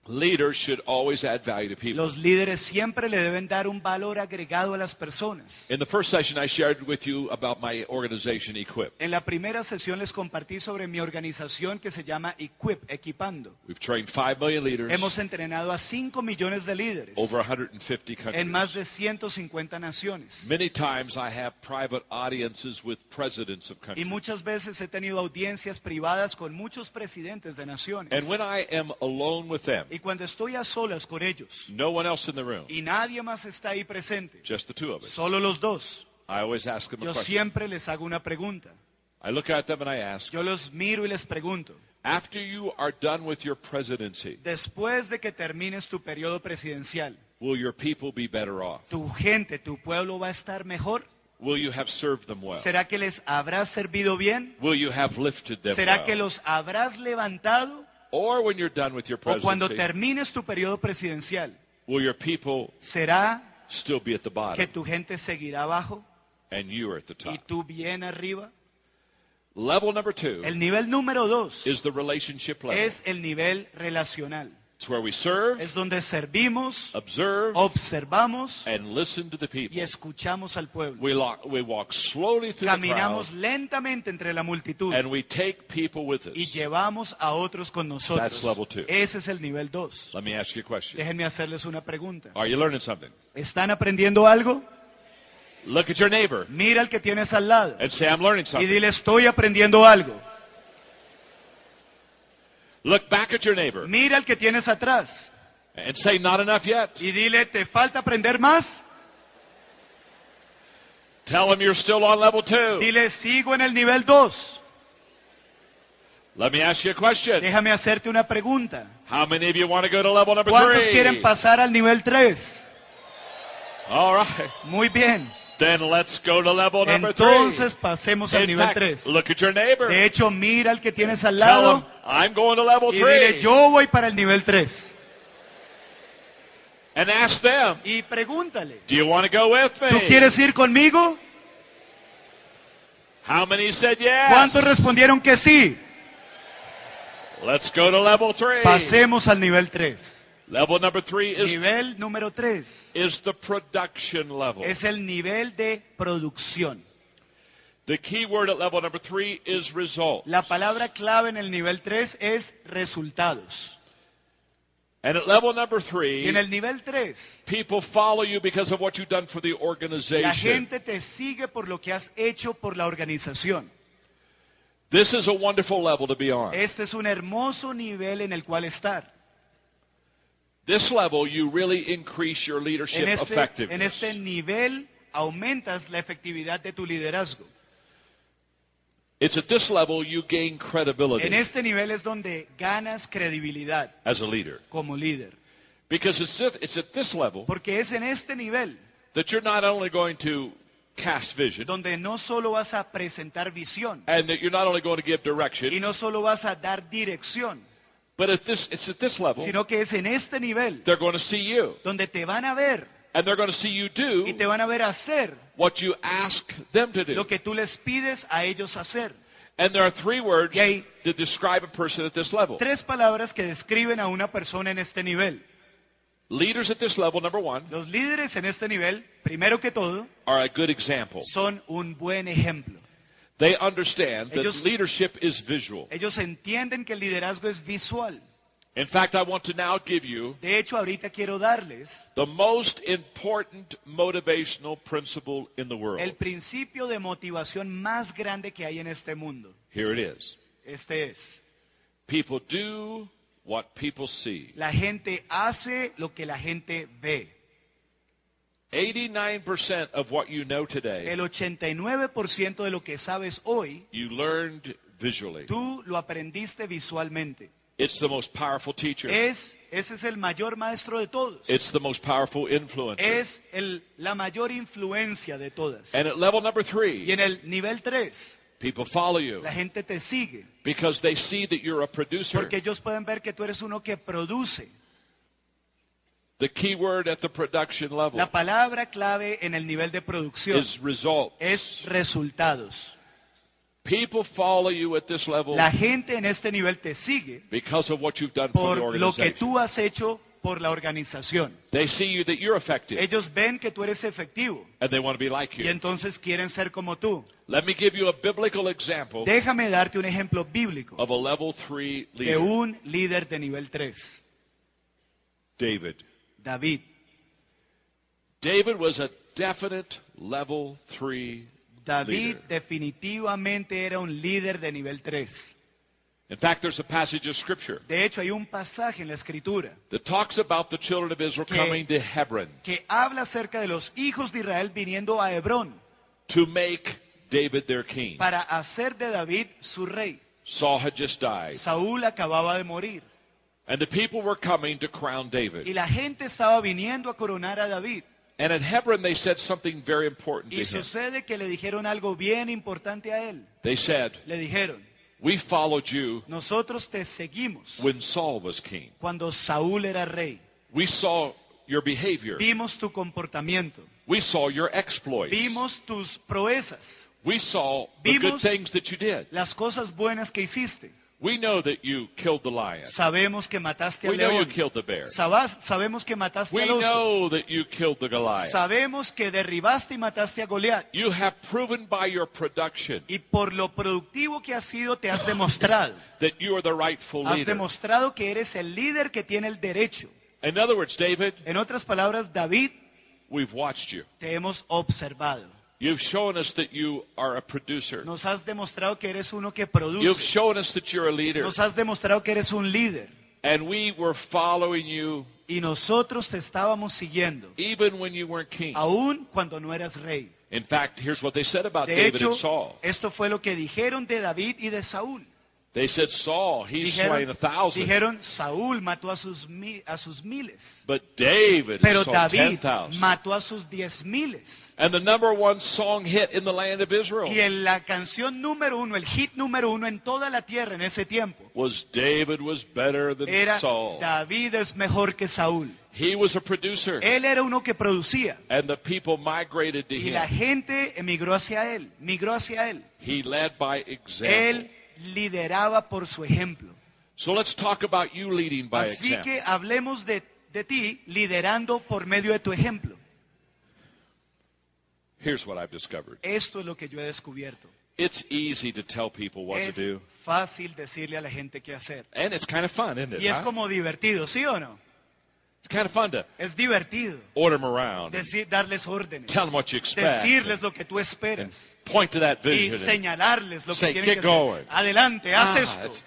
Leaders should always add value to people. Los líderes siempre le deben dar un valor agregado a las personas. In the first session, I shared with you about my organization, Equip. En la primera sesión les compartí sobre mi organización que se llama Equip, Equipando. We've trained 5 million leaders Hemos entrenado a 5 millones de líderes over 150 countries. en más de 150 naciones. Many times I have private audiences with presidents of countries. Y muchas veces he tenido audiencias privadas con muchos presidentes de naciones. And when I am alone with them, Y cuando estoy a solas con ellos no one else in the room, y nadie más está ahí presente, just the two of us, solo los dos, I always ask them a yo question. siempre les hago una pregunta. I look at them and I ask, Yo los miro y les pregunto, after you are done with your presidency, después de que termines tu periodo presidencial, will your people be better off? ¿tu gente, tu pueblo va a estar mejor? Will you have served them well? ¿Será que les habrás servido bien? Will you have lifted them ¿Será que well? los habrás levantado? Or when you're done with your ¿O cuando presidency, termines tu periodo presidencial, will your people será still be at the que bottom tu gente seguirá abajo and you are at the y top? tú bien arriba? Level number two El nivel número dos is the relationship level. es el nivel relacional. It's where we serve, Es donde servimos, observe, observamos and listen to the y people. escuchamos al pueblo. We, walk slowly through the Caminamos crowd, lentamente entre la multitud and we take people with us. y llevamos a otros con nosotros. That's level two. Ese es el nivel 2. Let me ask you a question. Déjenme hacerles una pregunta. Are you learning something? ¿Están aprendiendo algo? Look at your neighbor Mira al que tienes al lado and say, I'm learning y something. dile, estoy aprendiendo algo. Look back at your neighbor Mira al que tienes atrás and say, not enough yet. y dile, ¿te falta aprender más? Tell him you're still on level two. Dile, sigo en el nivel 2. Let me ask you a question. Déjame hacerte una pregunta. How many of you want to go to level number ¿Cuántos three? quieren pasar al nivel 3? All right. Muy bien. Then let's go to level number Entonces three. pasemos al In nivel fact, 3. look at your neighbor. De hecho, mira al que tienes al Tell him, lado I'm going to level y dile, three. yo voy para el nivel 3. And ask them, Y pregúntale, do you want to go with me? ¿tú quieres ir conmigo? How many said yes? ¿Cuántos respondieron que sí? Let's go to level three. Pasemos al nivel 3. Level number three is, Nivel número 3 is the production level. es el nivel de producción. The key word at level number three is result. La palabra clave en el nivel 3 es resultados. And at level number Y three, en el nivel 3, people follow you because of what you've done for the la organization. gente te sigue por lo que has hecho por la organización. This is a wonderful level to be on. Este es un hermoso nivel en el cual estar. This level, you really increase your leadership En este, effectiveness. en este nivel aumentas la efectividad de tu liderazgo. It's at this level you gain credibility En este nivel es donde ganas credibilidad as a leader. como líder. Because it's at, it's at this level Porque es en este nivel that you're not only going to cast vision donde no solo vas a presentar visión and that you're not only going to give direction. y no solo vas a dar dirección, but at this, it's at this level sino que es en este nivel they're going to see you. donde te van a ver And they're going to see you do y te van a ver hacer what you ask them to do. lo que tú les pides a ellos hacer. And there are three words Y hay to describe a person at this level. tres palabras que describen a una persona en este nivel. Leaders at this level, number one, Los líderes en este nivel, primero que todo, are a good example. son un buen ejemplo. They understand that Ellos- leadership is visual. Ellos entienden que el liderazgo es visual. In fact, I want to now give you De hecho, ahorita quiero darles the most important motivational principle in the world. el principio de motivación más grande que hay en este mundo. Here it is. Este es, People do what people see. la gente hace lo que la gente ve. 89% of what you know today, El 89% de lo que sabes hoy, you learned visually. tú lo aprendiste visualmente. It's the most powerful teacher. Es, ese es el mayor maestro de todos. It's the most powerful influencer. Es el- la mayor influencia de todas. And at level number Y three, en el nivel 3, people follow you la gente te sigue. because they see that you're a producer. Porque ellos pueden ver que tú eres uno que produce. The key word at the production level La palabra clave en el nivel de producción is result. es resultados. People follow you at this level La gente en este nivel te sigue because of what you've done for por the lo que organization. tú has hecho por la organización. They see you that you're effective Ellos ven que tú eres efectivo and they want to be like you. y you. entonces quieren ser como tú. Let me give you a biblical example Déjame darte un ejemplo bíblico of a level three de leader. un líder de nivel 3, David. David. David was a definite level three David leader. definitivamente era un líder de nivel 3. In fact, there's a passage of scripture De hecho, hay un pasaje en la escritura that talks about the children of Israel coming to Hebron que habla acerca de los hijos de Israel viniendo a Hebrón to make David their king. para hacer de David su rey. Saul had just died, Saúl acababa de morir and the people were coming to crown David. y la gente estaba viniendo a coronar a David. And at Hebron, they said something very important to Y him. sucede que le dijeron algo bien importante a él. They said, Le dijeron, We followed you nosotros te seguimos when Saul was king. cuando Saúl era rey. We saw your behavior. Vimos tu comportamiento, We saw your exploits. vimos tus proezas, We saw the good Vimos- things that you did. las cosas buenas que hiciste. We know that you killed the lion. Sabemos que mataste al We know you killed the bear. Sabemos que mataste We al oso. know that you killed the Goliath. Sabemos que derribaste y mataste a Goliat. You have proven by your production Y por lo productivo que has sido, te has demostrado. that you are the rightful Has leader. demostrado que eres el líder que tiene el derecho. In other words, David, En otras palabras, David, we've watched you. te hemos observado. You've shown us that you are a producer. Nos has demostrado que eres uno que produce. You've shown us that you're a leader. Nos has demostrado que eres un líder. And we were following you Y nosotros te estábamos siguiendo, even when you weren't king. aún cuando no eras rey. In fact, here's what they said about De David hecho, and Saul. esto fue lo que dijeron de David y de Saúl. They said, Saul, he's slain a thousand. dijeron, Saúl mató a sus, mi- a sus miles, But David pero David thousand. mató a sus diez miles. And the number one song hit in the land of Israel Y en la canción número uno, el hit número uno en toda la tierra en ese tiempo, was David was better than era Saul. David es mejor que Saúl. He was a producer. Él era uno que producía And the people migrated to y la gente emigró hacia él, migró hacia él. He led by example. Él lideraba por su ejemplo. So let's talk about you leading by Así example. que hablemos de, de ti liderando por medio de tu ejemplo. Here's what I've discovered. Esto es lo que yo he descubierto. It's easy to tell people what Es to do. fácil decirle a la gente qué hacer. And it's kind of fun, isn't it? Y es huh? como divertido, ¿sí o no? It's kind of fun to Es divertido order them around decir, darles órdenes, tell them what you expect. decirles lo que tú esperas point to that vision. and- señalarles lo que say, tienen "Get que going." hacer. Adelante, haz Ah, esto. it's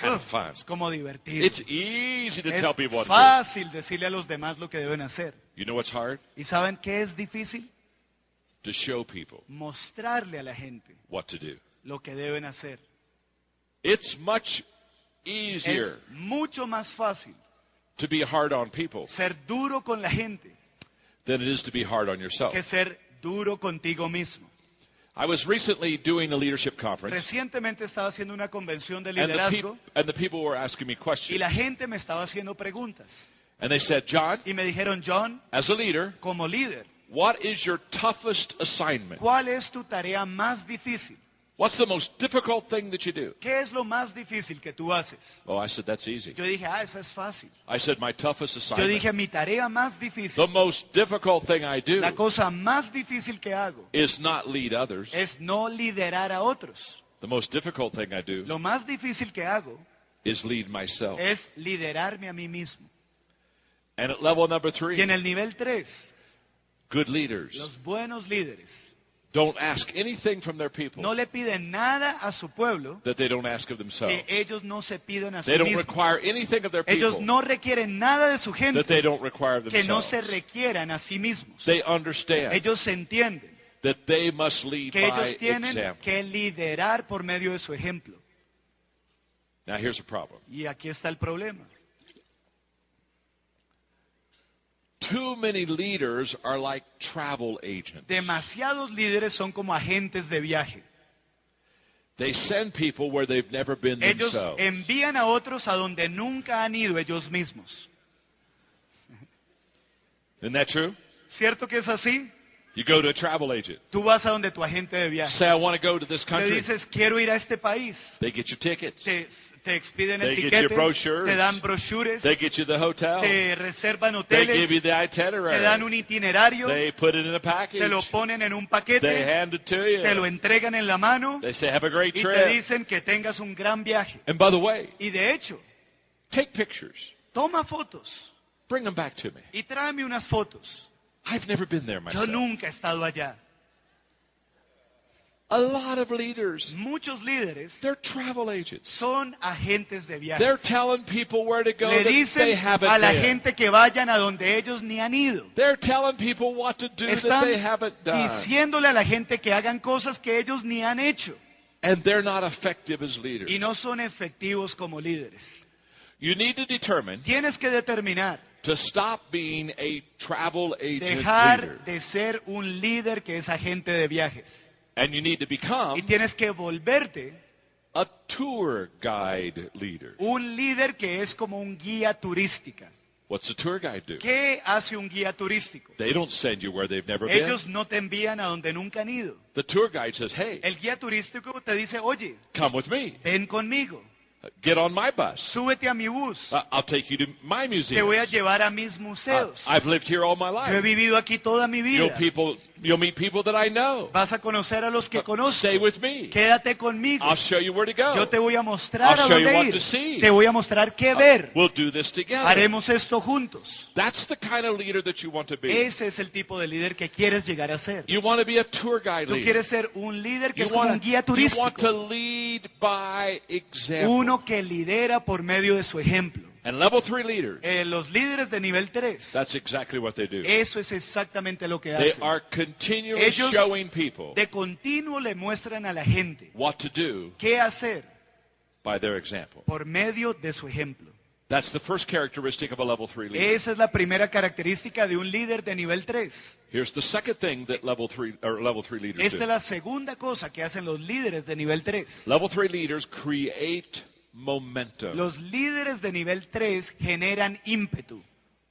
kind of fun. Es como divertido. It's easy to es tell people what to fácil decirle a los demás lo que deben hacer. You know what's hard? ¿Y saben qué es difícil? To show people Mostrarle a la gente what to do. lo que deben hacer. It's much easier Es mucho más fácil to be hard on people ser duro con la gente than it is to be hard on yourself. que ser duro contigo mismo. I was recently doing a leadership conference, Recientemente estaba haciendo una convención de and the, liderazgo peop- and the people were asking me y questions. la gente me estaba haciendo preguntas. And they said, John, Y me dijeron, John, as a leader, como líder, what is your toughest assignment? ¿cuál es tu tarea más difícil? What's the most difficult thing that you do? ¿Qué es lo más difícil que tú haces? Oh, I said, that's easy. Yo dije, ah, eso es fácil. I said, my toughest assignment. Yo dije, mi tarea más difícil, The most difficult thing I do la cosa más difícil que hago, is not lead others. es no liderar a otros. The most difficult thing I do Lo más difícil que hago is lead myself. es liderarme a mí mismo. And at level number three. Y en el nivel 3, good leaders los buenos líderes don't ask anything from their people no le piden nada a su pueblo that they don't ask of themselves. que ellos no se piden a sí They don't mismos. require anything of their Ellos people no requieren nada de su that gente they don't require of que no se themselves. requieran a sí mismos. They understand Ellos entienden that they must lead que by ellos tienen example. que liderar por medio de su ejemplo. Now here's a problem. Y aquí está el problema. Too many leaders are like travel agents. Demasiados líderes son como agentes de viaje. They send people where they've never been Ellos themselves. envían a otros a donde nunca han ido ellos mismos. Isn't that true? ¿Cierto que es así? You go to a travel agent. Tú vas a donde tu agente de viaje. Say, I want to go to this Le country. dices, quiero ir a este país. They get your tickets. Te, te expiden They get you brochures. te dan brochures, They get you the hotel. te reservan They give hoteles, you the te dan itinerary. un itinerario, They put it in a package. te lo ponen en un They paquete, hand it to te lo you. entregan en la mano They say, have a great y te trip. dicen que tengas un gran viaje. And by the way, Y de hecho, take pictures. toma fotos Bring them back to me. y tráeme unas fotos. I've never been there myself. Yo nunca he estado allá. A lot of leaders, Muchos líderes they're travel agents. son agentes de viaje. They're telling people where to go Le that they dicen haven't a la been. gente que vayan a donde ellos ni han ido. They're telling people what to do that they haven't done. diciéndole a la gente que hagan cosas que ellos ni han hecho And they're not effective as leaders. y no son efectivos como líderes. You need to determine Tienes que determinar, to stop being a travel agent dejar leader. de ser un líder que es agente de viajes. And you need to Y become tienes que volverte a tour guide leader. un líder que es como un guía turística. What's a tour guide do? ¿Qué hace un guía turístico? They don't send you where they've never Ellos been. no te envían a donde nunca han ido. The tour guide says, hey, El guía turístico te dice, oye, come with me. ven conmigo, Get on my bus. súbete a mi bus, Uh, I'll take you to my te museum. voy a llevar a mis museos. I've lived here all my Yo he life. vivido aquí toda mi vida. people, you'll meet people that I know. Vas a conocer a los que conozco. Stay with me. Quédate conmigo. I'll show you where to go. Yo te voy a mostrar I'll a show you dónde what to see. ir. Te voy a mostrar qué ver. We'll do this together. Haremos esto juntos. That's the kind of leader that you want to be. Ese es el tipo de líder que quieres llegar a ser. You want to be a tour guide Tú quieres ser un líder que You es como un guía you want turístico. to lead by example. Uno que lidera por medio de su ejemplo. And level three leaders, Eh, los líderes de nivel 3, that's exactly what they do. eso es exactamente lo que They hacen. are continually Ellos showing people de continuo le muestran a la gente what to do qué hacer by their example. por medio de su ejemplo. That's the first characteristic of a level three leader. Esa es la primera característica de un líder de nivel 3. Here's the second thing that level three or level three leaders Esta do. es la segunda cosa que hacen los líderes de nivel 3. Level three leaders create momentum. Los líderes de nivel 3 generan ímpetu.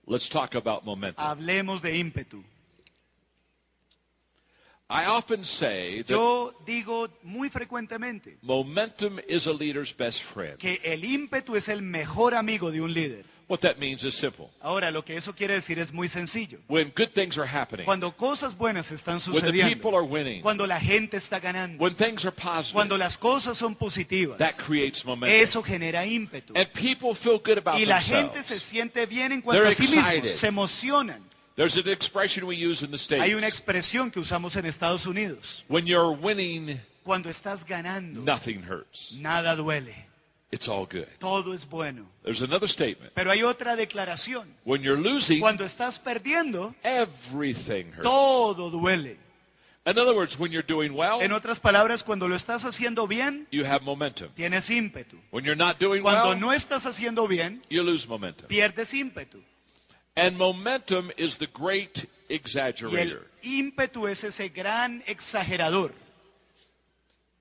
Let's talk about momentum. Hablemos de ímpetu. I often say that Yo digo muy frecuentemente momentum is a leader's best friend. que el ímpetu es el mejor amigo de un líder. What that means is simple. Ahora, lo que eso quiere decir es muy sencillo. When good things are happening, Cuando cosas buenas están when the people are winning, cuando la gente está ganando, when things are positive, cuando las cosas son positivas, that creates momentum. eso genera ímpetu. And people feel good about Y la themselves. gente se siente bien en cuanto They're a sí mismos, excited. se emocionan. There's an expression we use in the States. Hay una expresión que usamos en Estados Unidos. When you're winning, Cuando estás ganando, nothing hurts. nada duele, It's all good. todo es bueno. There's another statement. Pero hay otra declaración. When you're losing, Cuando estás perdiendo, everything hurts. todo duele. In other words, when you're doing well, En otras palabras, cuando lo estás haciendo bien, you have momentum. tienes ímpetu. When you're not doing Cuando well, no estás haciendo bien, you lose momentum. pierdes ímpetu. And momentum is the great Y el exaggerator. ímpetu es ese gran exagerador.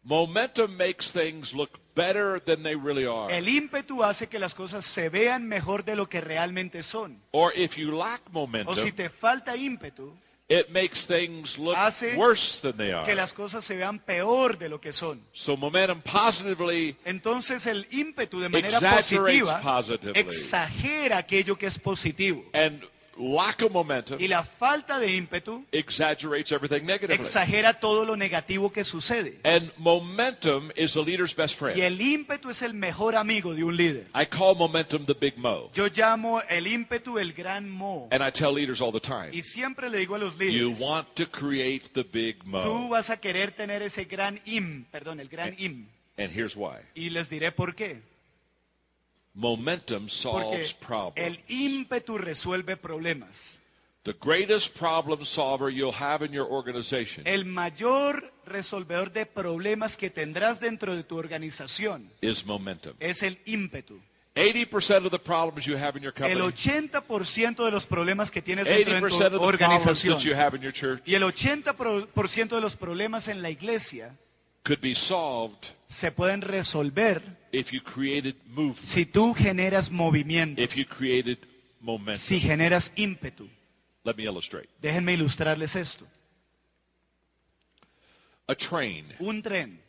Momentum makes things look better than they really are. El ímpetu hace que las cosas se vean mejor de lo que realmente son. Or if you lack momentum, O si te falta ímpetu, it makes things look hace worse than they are. que las cosas se vean peor de lo que son. So momentum positively Entonces el ímpetu de manera exaggerates positiva positively. exagera aquello que es positivo. And lack of momentum Y la falta de ímpetu exaggerates everything negatively. exagera todo lo negativo que sucede. And momentum is a leader's best Y friend. el ímpetu es el mejor amigo de un líder. I call momentum the big mo. Yo llamo el ímpetu el gran mo. And I tell leaders all the time, Y siempre le digo a los you líderes, want to create the big mo. tú vas a querer tener ese gran im, perdón, el gran Eh. im. And here's why. Y les diré por qué. Momentum Porque solves problems. el ímpetu resuelve problemas. The greatest problem solver you'll have in your organization El mayor resolvedor de problemas que tendrás dentro de tu organización is momentum. es el ímpetu. 80% of the problems you have in your El company, 80% de los problemas que tienes dentro de 80% of tu the problems organización that you have in your church y el 80% de los problemas en la iglesia could be solved se pueden resolver if you created movement, si tú generas movimiento, if you created momentum. si generas ímpetu. Let me illustrate. Déjenme ilustrarles esto. A train Un tren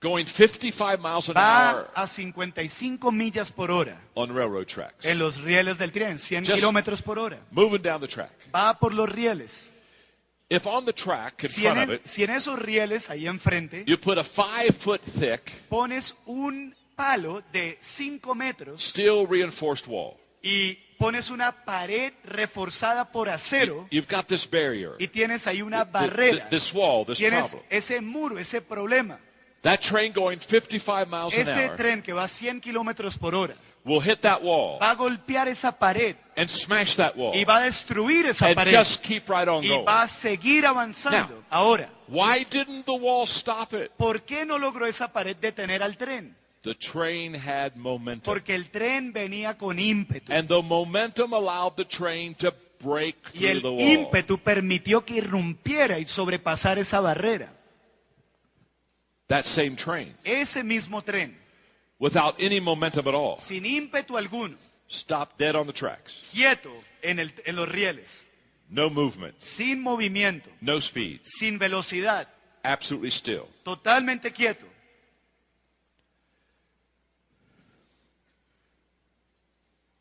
going 55 miles an va hour a 55 millas por hora on railroad tracks, en los rieles del tren, 100 Just- kilómetros por hora. moving down the track. Va por los rieles. If on the track in Si en, front of el- it, si en esos rieles, ahí enfrente, you put a five foot thick pones un palo de 5 metros steel reinforced wall, y pones una pared reforzada por acero you've got this barrier, y tienes ahí una th- th- barrera. this wall, this Tienes problem. ese muro, ese problema. That train going 55 miles an Ese hour tren que va a 100 kilómetros por hora will hit that wall va a golpear esa pared and smash that wall y va a destruir esa and pared just keep right on y going. va a seguir avanzando. Ahora, Why didn't the wall stop it? ¿por qué no logró esa pared detener al tren? The train had momentum. Porque el tren venía con ímpetu. And the momentum allowed the train to break Y through el the wall. ímpetu permitió que irrumpiera y sobrepasara esa barrera. That same train, Ese mismo tren, without any momentum at all, sin ímpetu alguno, stopped dead on the tracks. quieto en, el- en los rieles, No movement, sin movimiento, no speed, sin velocidad, absolutely still. totalmente quieto.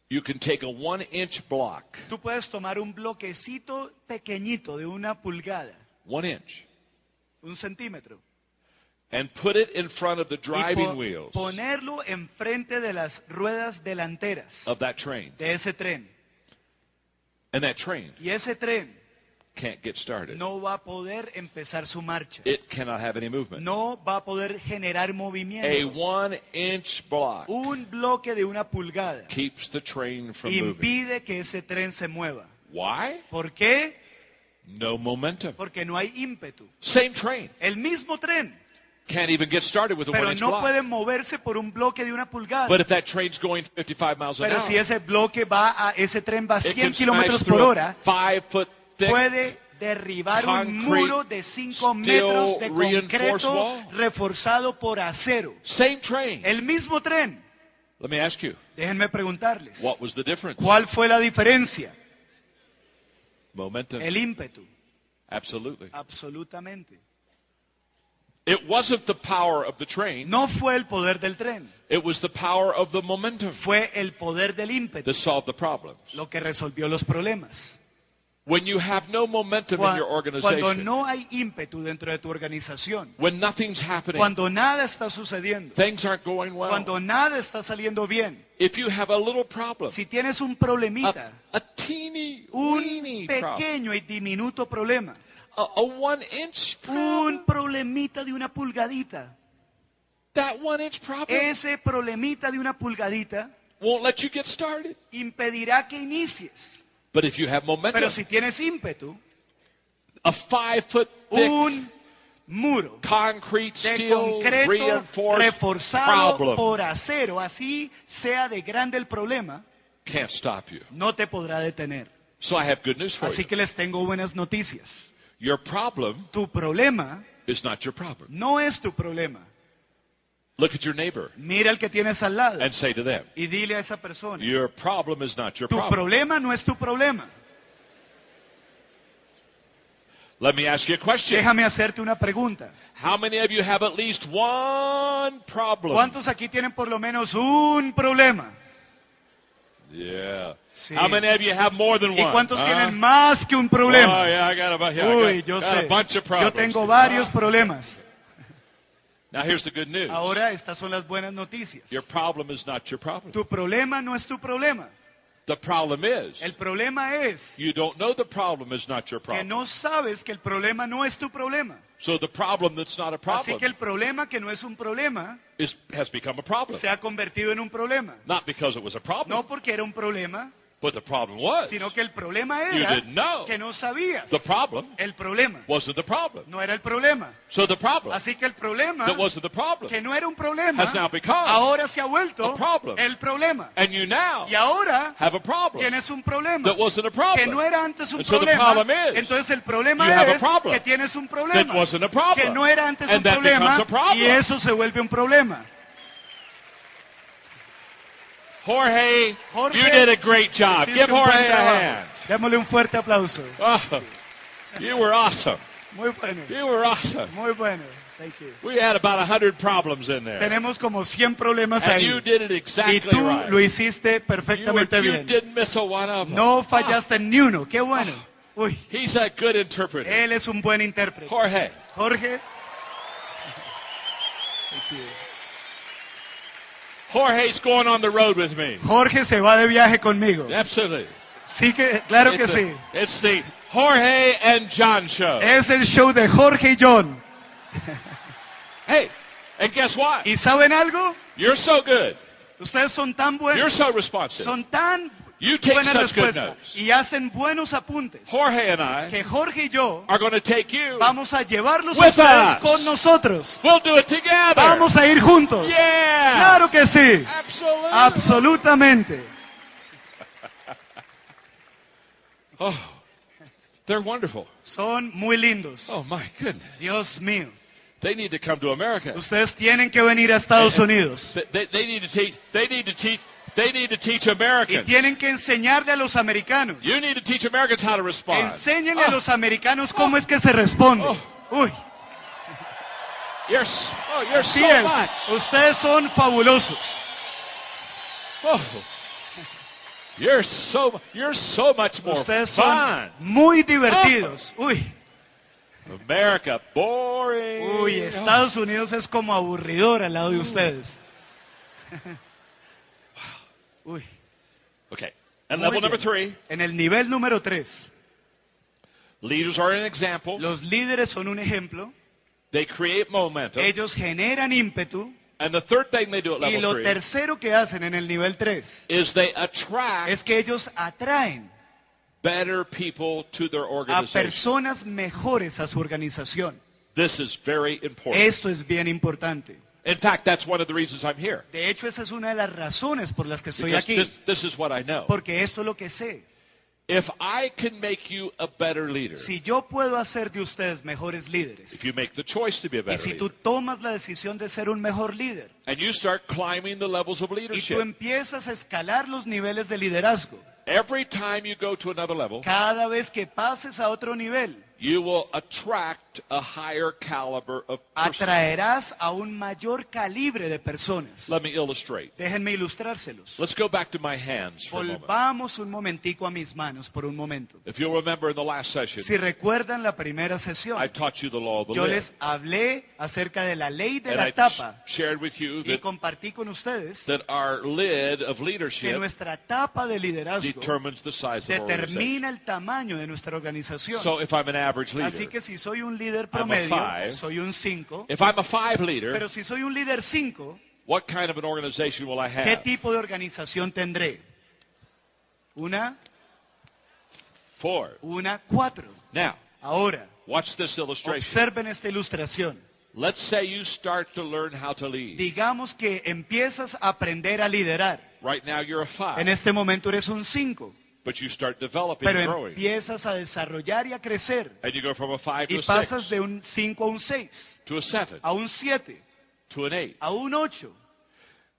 You can take a one inch block, Tú puedes tomar un bloquecito pequeñito de una pulgada, one inch, un centímetro, and put it in front of the driving po- wheels ponerlo enfrente de las ruedas delanteras of that train. de ese tren. And that train Y ese tren can't get started. no va a poder empezar su marcha. It cannot have any movement. No va a poder generar A movimiento. one inch block Un bloque de una pulgada keeps the train from moving. impide que ese tren se mueva. Why? ¿Por qué? No momentum. Porque no hay ímpetu. Same train. El mismo tren, Can't even get started with a one pero inch no block. puede moverse por un bloque de una pulgada. But if that train's going 55 miles an Pero hour, si ese bloque va a, ese tren va a it 100 can kilómetros smash por through hora, a five foot thick puede derribar un concrete muro de 5 steel metros de reinforced concreto wall. reforzado por acero. same train. El mismo tren. Let me ask you, Déjenme preguntarles. what was the difference? ¿Cuál fue la diferencia? Momentum. El ímpetu. Absolutely. Absolutamente. It wasn't the power of the train. No fue el poder del tren, It was the power of the momentum fue el poder del ímpetu that solved the problem. lo que resolvió los problemas. When you have no momentum in Cua- your Cuando organization, no hay ímpetu dentro de tu organización, when nothing's happening, cuando nada está sucediendo, things aren't going well, cuando nada está saliendo bien, if you have a little problem, si tienes un a, problemita, a teeny, un weeny problem, pequeño y diminuto problema, a, a one inch problem, un problemita de una pulgadita, that one inch problem ese problemita de una pulgadita won't let you get started. impedirá que inicies. But if you have momentum, Pero si tienes ímpetu, a five foot thick un muro concrete de steel concreto reinforced reforzado problem por acero, así sea de grande el problema, can't stop you. no te podrá detener. So I have good news for Así you. que les tengo buenas noticias. Your problem Tu problema is not your problem. no es tu problema. Look at your neighbor Mira al que tienes al lado and say to them, y dile a esa persona, Your problem is not your tu problem. problema no es tu problema. Let me ask you a question. Déjame hacerte una pregunta. How many of you have at least one problem? ¿Cuántos aquí tienen por lo menos un problema? Yeah. Sí. How many of you have more than one? ¿Y cuántos Huh? tienen más que un problema? Oh, yeah, I got a, yeah, I Uy, got- yo got a sé. bunch of Yo problems. tengo varios problemas. Now here's the good news. Ahora estas son las buenas noticias. Your problem is not your problem. Tu problema no es tu problema. The problem is El problema es you don't know the problem is not your que problem. no sabes que el problema no es tu problema. So the problem that's not a Así problem que el problema que no es un problema is, has become a problem. se ha convertido en un problema. Not because it was a problem, No porque era un problema, but the problem was sino que el problema era you didn't know. que no sabías. The problem El problema wasn't the problem. no era el problema. So the problem Así que el problema that wasn't the problem. que no era un problema has now become ahora se ha vuelto a problem. el problema. And you now Y ahora have a problem tienes un problema that wasn't a problem. que no era antes un And so the problem is, Entonces el problema you have a problem que tienes un that wasn't a problem. que no era antes And un that problema becomes a problem. y eso se vuelve un problema. Jorge, Jorge, you did a great job. Give Jorge a hand. Démosle un fuerte aplauso. Oh, you were awesome. Muy bueno. You were awesome. Muy bueno. Thank you. We had about a hundred problems in there. Tenemos como 100 problemas And ahí. you did it Y exactly tú right. lo hiciste You, were, perfectamente you didn't miss a one of them. No fallaste ni uno. Qué bueno. Ah. Uy, He's a good interpreter. él es un buen intérprete. Jorge, Jorge. Thank you. Jorge's going on the road with me. Jorge se va de viaje conmigo. Absolutely. Sí que, claro que it's, a- sí. it's the Jorge and John show. Es el show de Jorge y John. Hey, and guess what? ¿Y saben algo? You're so good. Ustedes son tan You're buenos, so responsive. son tan You take such good notes. y hacen buenos apuntes Jorge and I que Jorge y yo are going to take you. vamos a llevarlos With ustedes us. con nosotros. We'll do it together. Vamos a ir juntos. Yeah. Claro que sí. Absolutely. Absolutamente. Oh, they're wonderful. Son muy lindos. Oh my goodness. Dios mío. They need to come to America. Ustedes tienen que venir a Estados eh, eh, Unidos. They, they, they need to teach. They need to teach. They need to teach Y Americans. tienen que enseñarle a los americanos. You need to teach Americans how to respond. Enséñenle a Oh, los americanos cómo es que se responde. Oh. Uy, you're, s- oh, you're así so es. much. Ustedes son fabulosos. Oh, you're so. You're so much more Ustedes son fun. muy divertidos. Uy, America, boring. uy, Estados Unidos es como aburridor al lado de ustedes. Uy. Okay. And Muy level number three, En el nivel número 3, leaders are an example. los líderes son un ejemplo. They create momentum. Ellos generan ímpetu. And the third thing they do at Y level lo three tercero que hacen en el nivel 3 is they attract es que ellos atraen better people to their a organization. personas mejores a su organización. This is very important. Esto es bien importante. In fact, that's one of the reasons I'm here. De hecho, esa es una de las razones por las que estoy Because aquí. this, this is what I know. Porque esto es lo que sé. If I can make you a better leader, Si yo puedo hacer de ustedes mejores líderes, if you make the choice to be a y better si tú leader, tomas la decisión de ser un mejor líder, and you start climbing the levels of y tú leadership, empiezas a escalar los niveles de liderazgo, every time you go to another level, cada vez que pases a otro nivel, you will attract a higher caliber of person. atraerás a un mayor calibre de personas. Let me illustrate. Déjenme ilustrárselos. Let's go back to my hands for a moment. Volvamos un momentico a mis manos por un momento. If you'll remember in the last session, Si recuerdan la primera sesión, I taught you the law of the yo les hablé acerca de la ley de And la I tapa sh- shared with you y that, compartí con ustedes that our lid of que leadership nuestra tapa de liderazgo determines the size of determina el tamaño de nuestra organización. So if I'm an average Así que si soy un líder I'm a promedio, five. soy un 5, if I'm a five leader, pero si soy un líder 5, what kind of an organization will I ¿qué have? tipo de organización tendré? Una, Four. una, cuatro. Now, Ahora, watch this illustration. observen esta ilustración. Let's say you start to learn how to lead. Digamos que empiezas a aprender a liderar. Right now you're a five, En este momento eres un 5, but you start developing and pero growing. empiezas a desarrollar y a crecer. And you go from a five to Y a pasas six, de un 5 a un 6, to a seven, a un 7, to an eight. a un 8.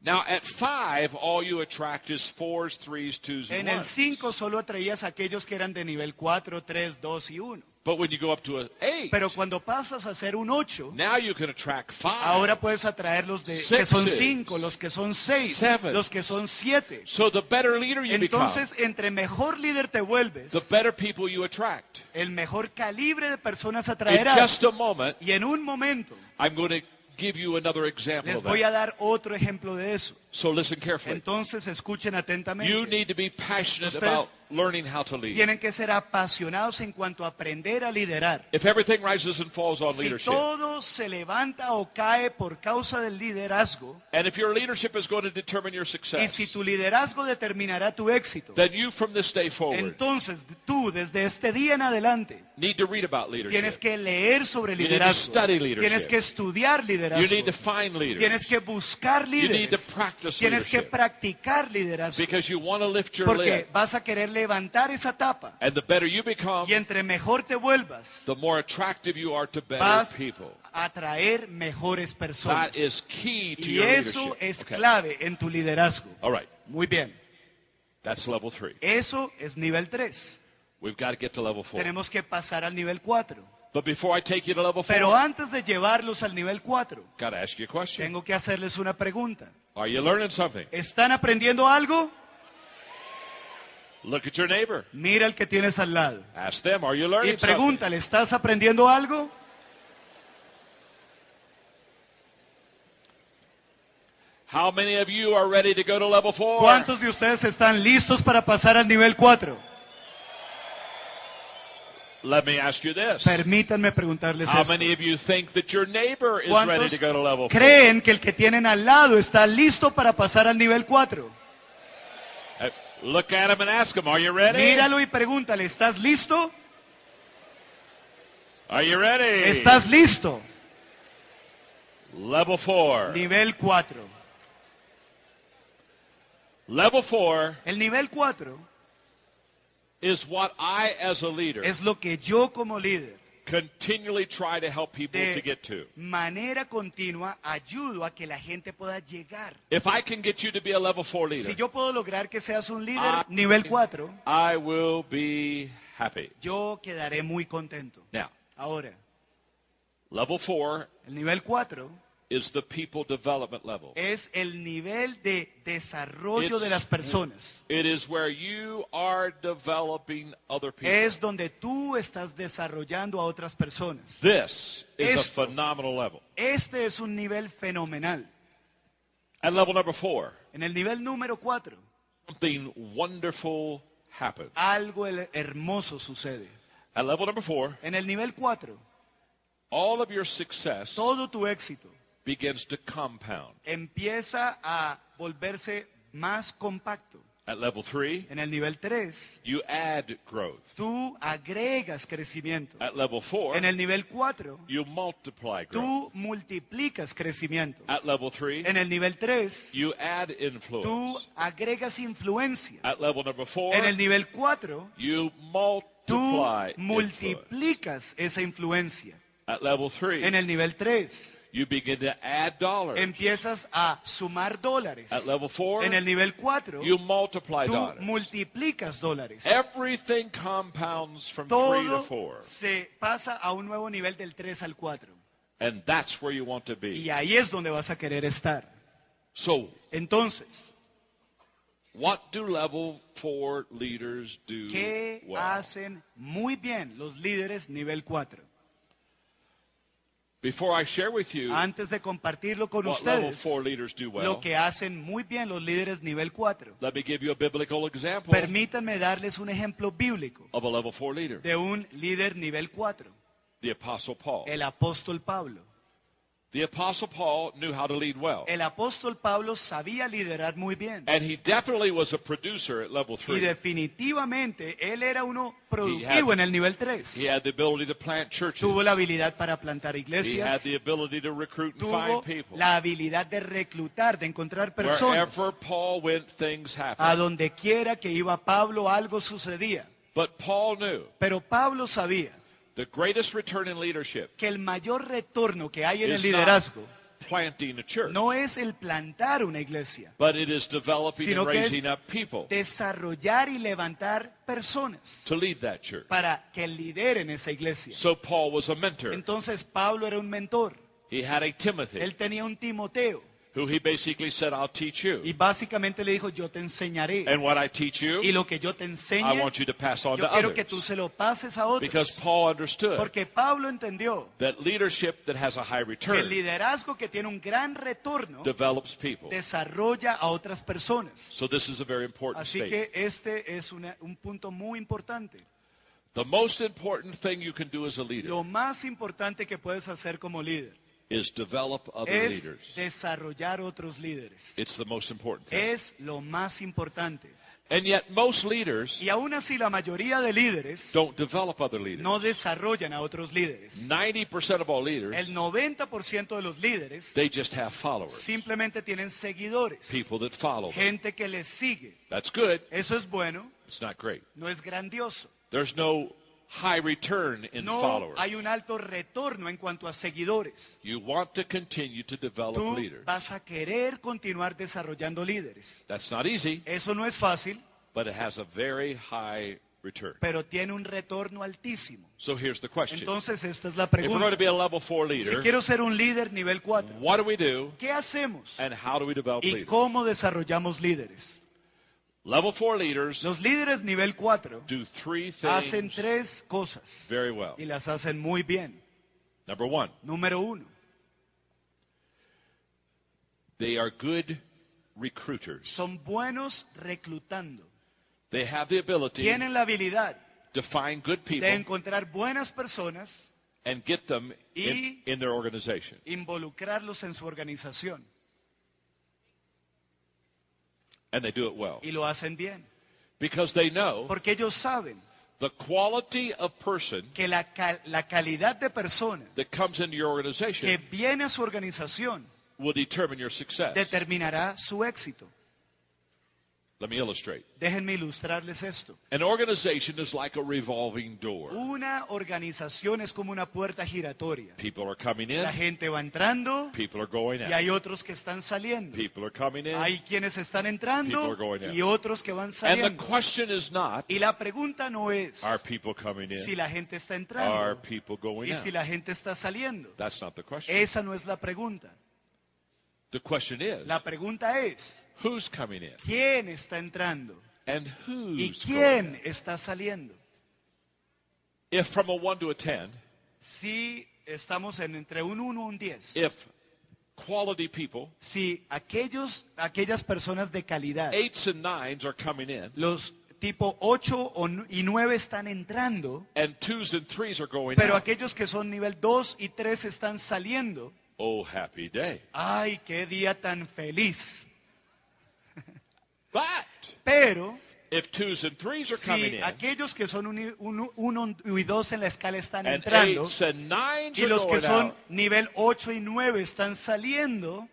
Now, at five, all you attract is fours, threes, twos, and En el ones. 5 solo atraías a aquellos que eran de nivel 4, 3, 2 y 1. But when you go up to an eight, Pero cuando pasas a ser un 8, now you can attract five. ahora puedes atraer los de, Sixes. que son 5, los que son 6, Seven. los que son 7. so the better leader you Entonces, entre mejor líder te vuelves, the better people you attract. el mejor calibre de personas In atraerás. just a moment, Y en un momento I'm going to give you another example les of voy that. a dar otro ejemplo de eso. So listen carefully. Entonces, escuchen You atentamente. need to be passionate Ustedes about learning how to lead. Tienen que ser apasionados en cuanto a aprender a liderar. If everything rises and falls on Si leadership, todo se levanta o cae por causa del liderazgo, and if your leadership is going to determine your success. y si tu liderazgo determinará tu éxito, then you from this day forward entonces tú desde este día en adelante need to read about leadership. tienes que leer sobre You need to liderazgo, study leadership. tienes que estudiar You liderazgo, need to find leaders. tienes que buscar You need líderes, to practice tienes que leadership practicar liderazgo, because you want to lift your porque lid. vas a querer levantar esa tapa And the better you become, y entre mejor te vuelvas, the more attractive you are to better vas people. a atraer mejores personas. That is key to Y your eso leadership. es Okay. clave en tu liderazgo. All right. Muy bien. That's level three. Eso es nivel 3. We've got to get to level four. Tenemos que pasar al nivel 4. But before I take you to level four, Pero antes de llevarlos al nivel 4, got to ask you a question. tengo que hacerles una pregunta. Are you learning something? ¿Están aprendiendo algo? Look at your neighbor. Mira el que tienes al lado. Ask them, are you Y learning something? pregúntale, ¿estás aprendiendo algo? How many of you are ready to go to level four? ¿Cuántos de ustedes están listos para pasar al nivel 4? Let me ask you this. Permítanme preguntarles How esto. many of you think that your neighbor is ready to go to level four? creen que el que tienen al lado está listo para pasar al nivel 4? Look at him and ask him, are you ready? Míralo y pregúntale, ¿estás listo? Are you ready? ¿Estás listo? Level four. Nivel 4. Level four El nivel 4 is what I, as a leader, es lo que yo como líder continually try to help people de to get to. manera continua ayudo a que la gente pueda llegar. If I can get you to be a level four leader, Si yo puedo lograr que seas un líder Ah. nivel 4, I will be happy. yo quedaré muy contento. Now, Ahora, level four el nivel 4 is the people development level. es el nivel de desarrollo It's- de las personas. It is where you are developing other people. Es donde tú estás desarrollando a otras personas. This is a phenomenal level. Este es un nivel fenomenal. At level number four, En el nivel número 4, something wonderful happens. algo hermoso sucede. At level number four, En el nivel 4, all of your success todo tu éxito begins to compound. empieza a volverse más compacto. At level three, En el nivel 3, you add growth. tú agregas crecimiento. At level four, En el nivel 4, you multiply growth. tú multiplicas crecimiento. At level three, En el nivel 3, you add influence. tú agregas influencia. At level number four, En el nivel 4, you tú multiply influence. esa influencia. At level three, En el nivel 3, you begin to add dollars. empiezas a sumar dólares. At level four, En el nivel 4, you multiply tú dollars. multiplicas dólares. Everything compounds from three to Todo four. se pasa a un nuevo nivel del 3 al 4. And that's where you want to Y be. ahí es donde vas a querer estar. So, Entonces, what do level four leaders do ¿qué well? hacen muy bien los líderes nivel 4? Before I share with you Antes de compartirlo con what level ustedes, four leaders do well, lo que hacen muy bien los líderes nivel 4. let me give you a biblical example Permítanme darles un ejemplo bíblico of a level four leader. de un líder nivel 4, The Apostle Paul. el apóstol Pablo. The Apostle Paul knew how to lead well. El apóstol Pablo sabía liderar muy bien. And he definitely was a producer at level 3. Y three. definitivamente él era uno He productivo had- en el nivel 3. He had the ability to plant churches. Tuvo la habilidad para plantar iglesias. He had the ability to recruit and Tuvo find people. la habilidad de reclutar, de encontrar personas. Wherever Paul went, things happened. A donde quiera que iba Pablo, algo sucedía. But Paul knew Pero Pablo sabía the greatest return in leadership que el mayor retorno que hay en el It's liderazgo planting a church, no es el plantar una iglesia, but it is developing Sino and que es- raising up people desarrollar y levantar personas to lead that church. para que lideren esa iglesia. So Paul was a mentor. Entonces Pablo era un mentor. He had a Timothy Él tenía un Timoteo who he basically said, I'll teach you. y básicamente le dijo, yo te enseñaré. And what I teach you, Y lo que yo te I want you to pass on to yo quiero que tú se lo pases a otros. Because Paul understood Porque Pablo entendió that leadership that has a high que el liderazgo que tiene un gran retorno develops people. desarrolla a otras personas. So this is a very important Así statement. que este es una- un punto muy importante. The most important thing you can do as a leader Lo más importante que puedes hacer como líder is develop other es leaders. desarrollar otros líderes. It's the most important thing. Es lo más importante. And yet most leaders Y aún así la mayoría de líderes don't develop other leaders. no desarrollan a otros líderes. 90% of all leaders, El 90% de los líderes they just have followers. simplemente tienen seguidores, People that follow them. gente que les sigue. That's good. Eso es bueno, It's not great. no es grandioso. There's no high return in No followers. hay un alto retorno en cuanto a seguidores. You want to continue to develop Tú leaders. vas a querer continuar desarrollando líderes. That's not easy, Eso no es fácil, but it has a very high return. pero tiene un retorno altísimo. So here's the question. Entonces esta es la If we're going to pregunta. be a level 4 Si leader, quiero ser un líder nivel 4, what do we do ¿qué hacemos? and how do we develop ¿Y leaders? cómo desarrollamos líderes? Level 4 leaders Los líderes nivel 4 do three hacen things tres cosas very well. y las hacen muy bien. Number one, Número uno, they are good recruiters. son buenos reclutando. They have the ability Tienen la habilidad to find good de people encontrar buenas personas, and get them in, Y- in their organization. involucrarlos en su organización And they do it well. y lo hacen bien. Because they know Porque ellos saben the quality of person que la, cal- la calidad de persona that comes into your que organization viene a su organización will determine your success. determinará su éxito. Let me illustrate. Déjenme ilustrarles esto. An organization is like a revolving door. Una organización es como una puerta giratoria. People are coming in. La gente va entrando people are going y out. hay otros que están saliendo. People are coming in. Hay quienes están entrando People are going out. y otros que van saliendo. And the question is not, Y la pregunta no es are people coming in? si la gente está entrando Are people going y out? si la gente está saliendo. That's not the question. Esa no es la pregunta. The question is, La pregunta es, who's coming in? ¿quién está entrando? And ¿Y who's going quién está saliendo? If from a 1 to a 10, Si estamos en entre un 1 y un 10, if quality people, si aquellos, aquellas personas de calidad, and nines are coming in, los tipo 8 y 9 están entrando, and twos and threes are going pero out, aquellos que son nivel 2 y 3 están saliendo, oh, happy day. ¡ay, qué día tan feliz! But Pero if twos and threes are coming si in, aquellos que son 1 y 2 en la escala están and entrando, eights and nines y are los que going son out, nivel 8 y 9 están saliendo,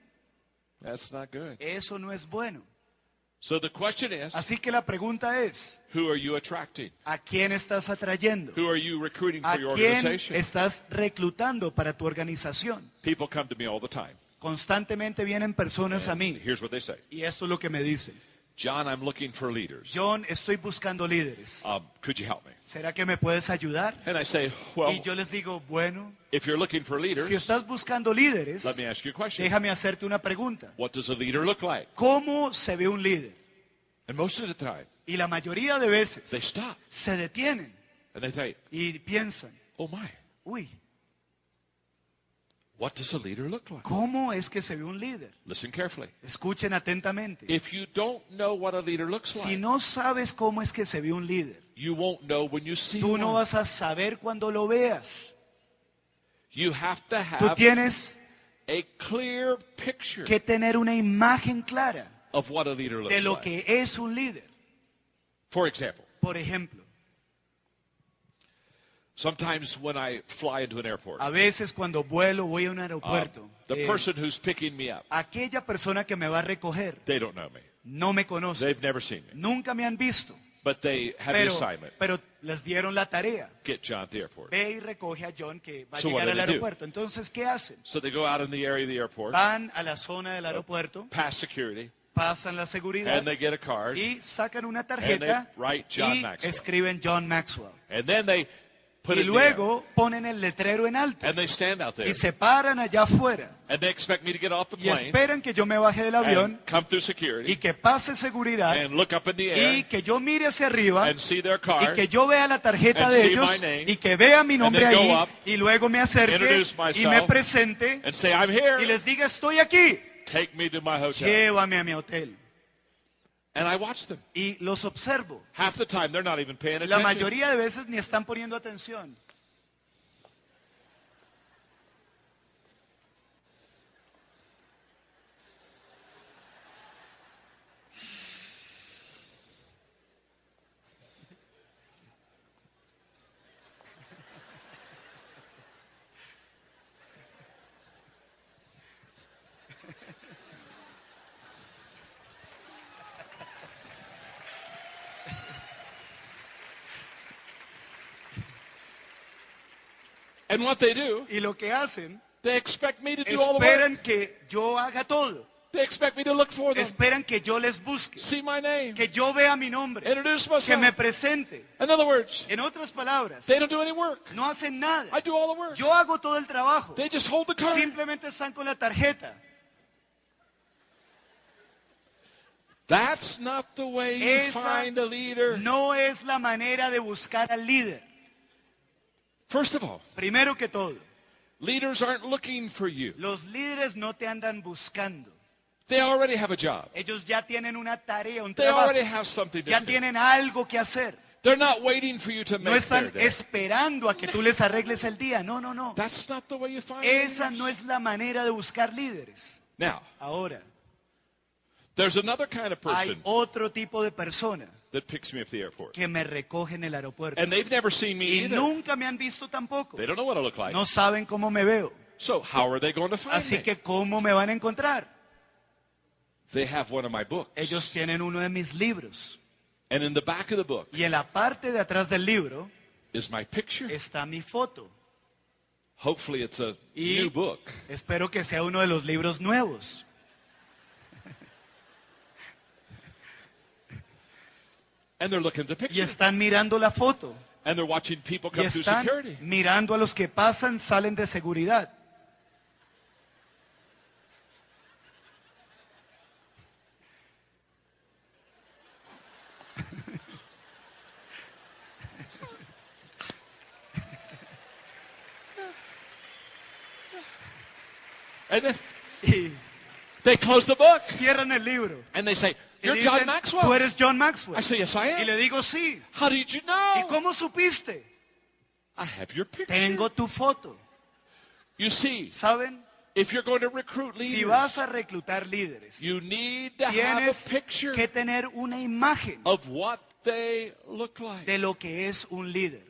that's not good. eso no es bueno. So the question is, Así que la pregunta es, who are you attracting? ¿a quién estás atrayendo? Who are you recruiting ¿A for your quién organization? estás reclutando para tu organización? People come to me all the time. Constantemente vienen personas a mí here's what they say. y esto es lo que me dicen. John, I'm looking for leaders. John, estoy buscando líderes. Um, could you help me? ¿Será que me puedes ayudar? And I say, well, Y yo les digo, bueno, if you're looking for leaders, si estás buscando líderes, let me ask you a question. déjame hacerte una pregunta. What does a leader look like? ¿Cómo se ve un líder? And most of the time, Y la mayoría de veces they stop se detienen and they think, y piensan, oh my, uy, what does a leader look like? ¿cómo es que se ve un líder? Listen carefully. Escuchen atentamente. If you don't know what a leader looks like, Si no sabes cómo es que se ve un líder, you won't know when you see tú no one. vas a saber cuando lo veas. You have to Tú have tienes a clear picture que tener una imagen clara of what a leader looks de lo like. que es un líder. For example, Por ejemplo, sometimes when I fly into an airport, a veces cuando vuelo voy a un uh, aeropuerto, the eh, person who's picking me up, aquella persona que me va a recoger they don't know me. no me conoce, They've never seen me. nunca me han visto. But they have the Pero, assignment. pero les dieron la tarea. Get John at the airport. Ve y recoge a John que va a So what llegar do al they do? aeropuerto. Entonces, ¿qué hacen? So they go out in the area of the airport, Van a la zona del aeropuerto, past security, pasan la seguridad and they get a card, y sacan una and they write John y Maxwell. escriben John Maxwell. And then they put Y it there, luego ponen el letrero en alto and they stand out there, y se paran allá afuera and they expect me to get off the y plane esperan que yo me baje del avión and come through y que pase seguridad and look up in the y air que yo mire hacia arriba and see their y que yo vea la tarjeta and de see ellos my name, y que vea mi nombre then go ahí up, y luego me acerque y me presente and say, I'm here. y les diga estoy aquí, Take me to my hotel. llévame a mi hotel. And I watch them. Y los observo. Half the time, they're not even paying La attention. mayoría de veces ni están poniendo atención. And what they do, Y lo que hacen, they expect me to do all the work. esperan que yo haga todo. They expect me to look for them, Esperan que yo les busque, see my name, que yo vea mi nombre, introduce que me myself. presente. In other words, En otras palabras, they don't do any work. no hacen nada. I do all the work. Yo hago todo el trabajo. They just hold the card. Simplemente están con la tarjeta. That's not the way you Esa find a leader. No es la manera de buscar al líder. First of all, Primero que todo, leaders aren't looking for you. los líderes no te andan buscando. They already have a job. Ellos ya tienen una tarea, un They trabajo. already have something to Ya do. tienen algo que hacer. They're not waiting for you to No make their están day. esperando a que tú les arregles el día. No, no, no. That's not the way you find Esa leaders. no es la manera de buscar líderes. Now, Ahora, there's another kind of hay person otro tipo de persona that picks me up at the airport. que me recoge en el aeropuerto. And they've never seen me Y either. nunca me han visto tampoco. They don't know what I look like. No saben cómo me veo. So how are they going to find Así me? que, ¿cómo me van a encontrar? They have one of my books. Ellos tienen uno de mis libros. And in the back of the book Y en la parte de atrás del libro is my picture. está mi foto. Hopefully it's a Y- new book. Espero que sea uno de los libros nuevos. And they're looking at the picture. Y están mirando la foto. And they're watching people come Y come through están security. mirando a los que pasan, salen de seguridad. And then they close the book. cierran el libro. And they say, Y You're dicen, John Tú Maxwell. eres John I say, Yes, I Y am. le digo, sí. How did you ¿Y know? cómo supiste? I have your picture. Tengo tu foto. You see, ¿Saben? if you're going to recruit Si leaders, vas a reclutar líderes, you need to have tienes a picture que tener una imagen of what they look like. de lo que es un líder.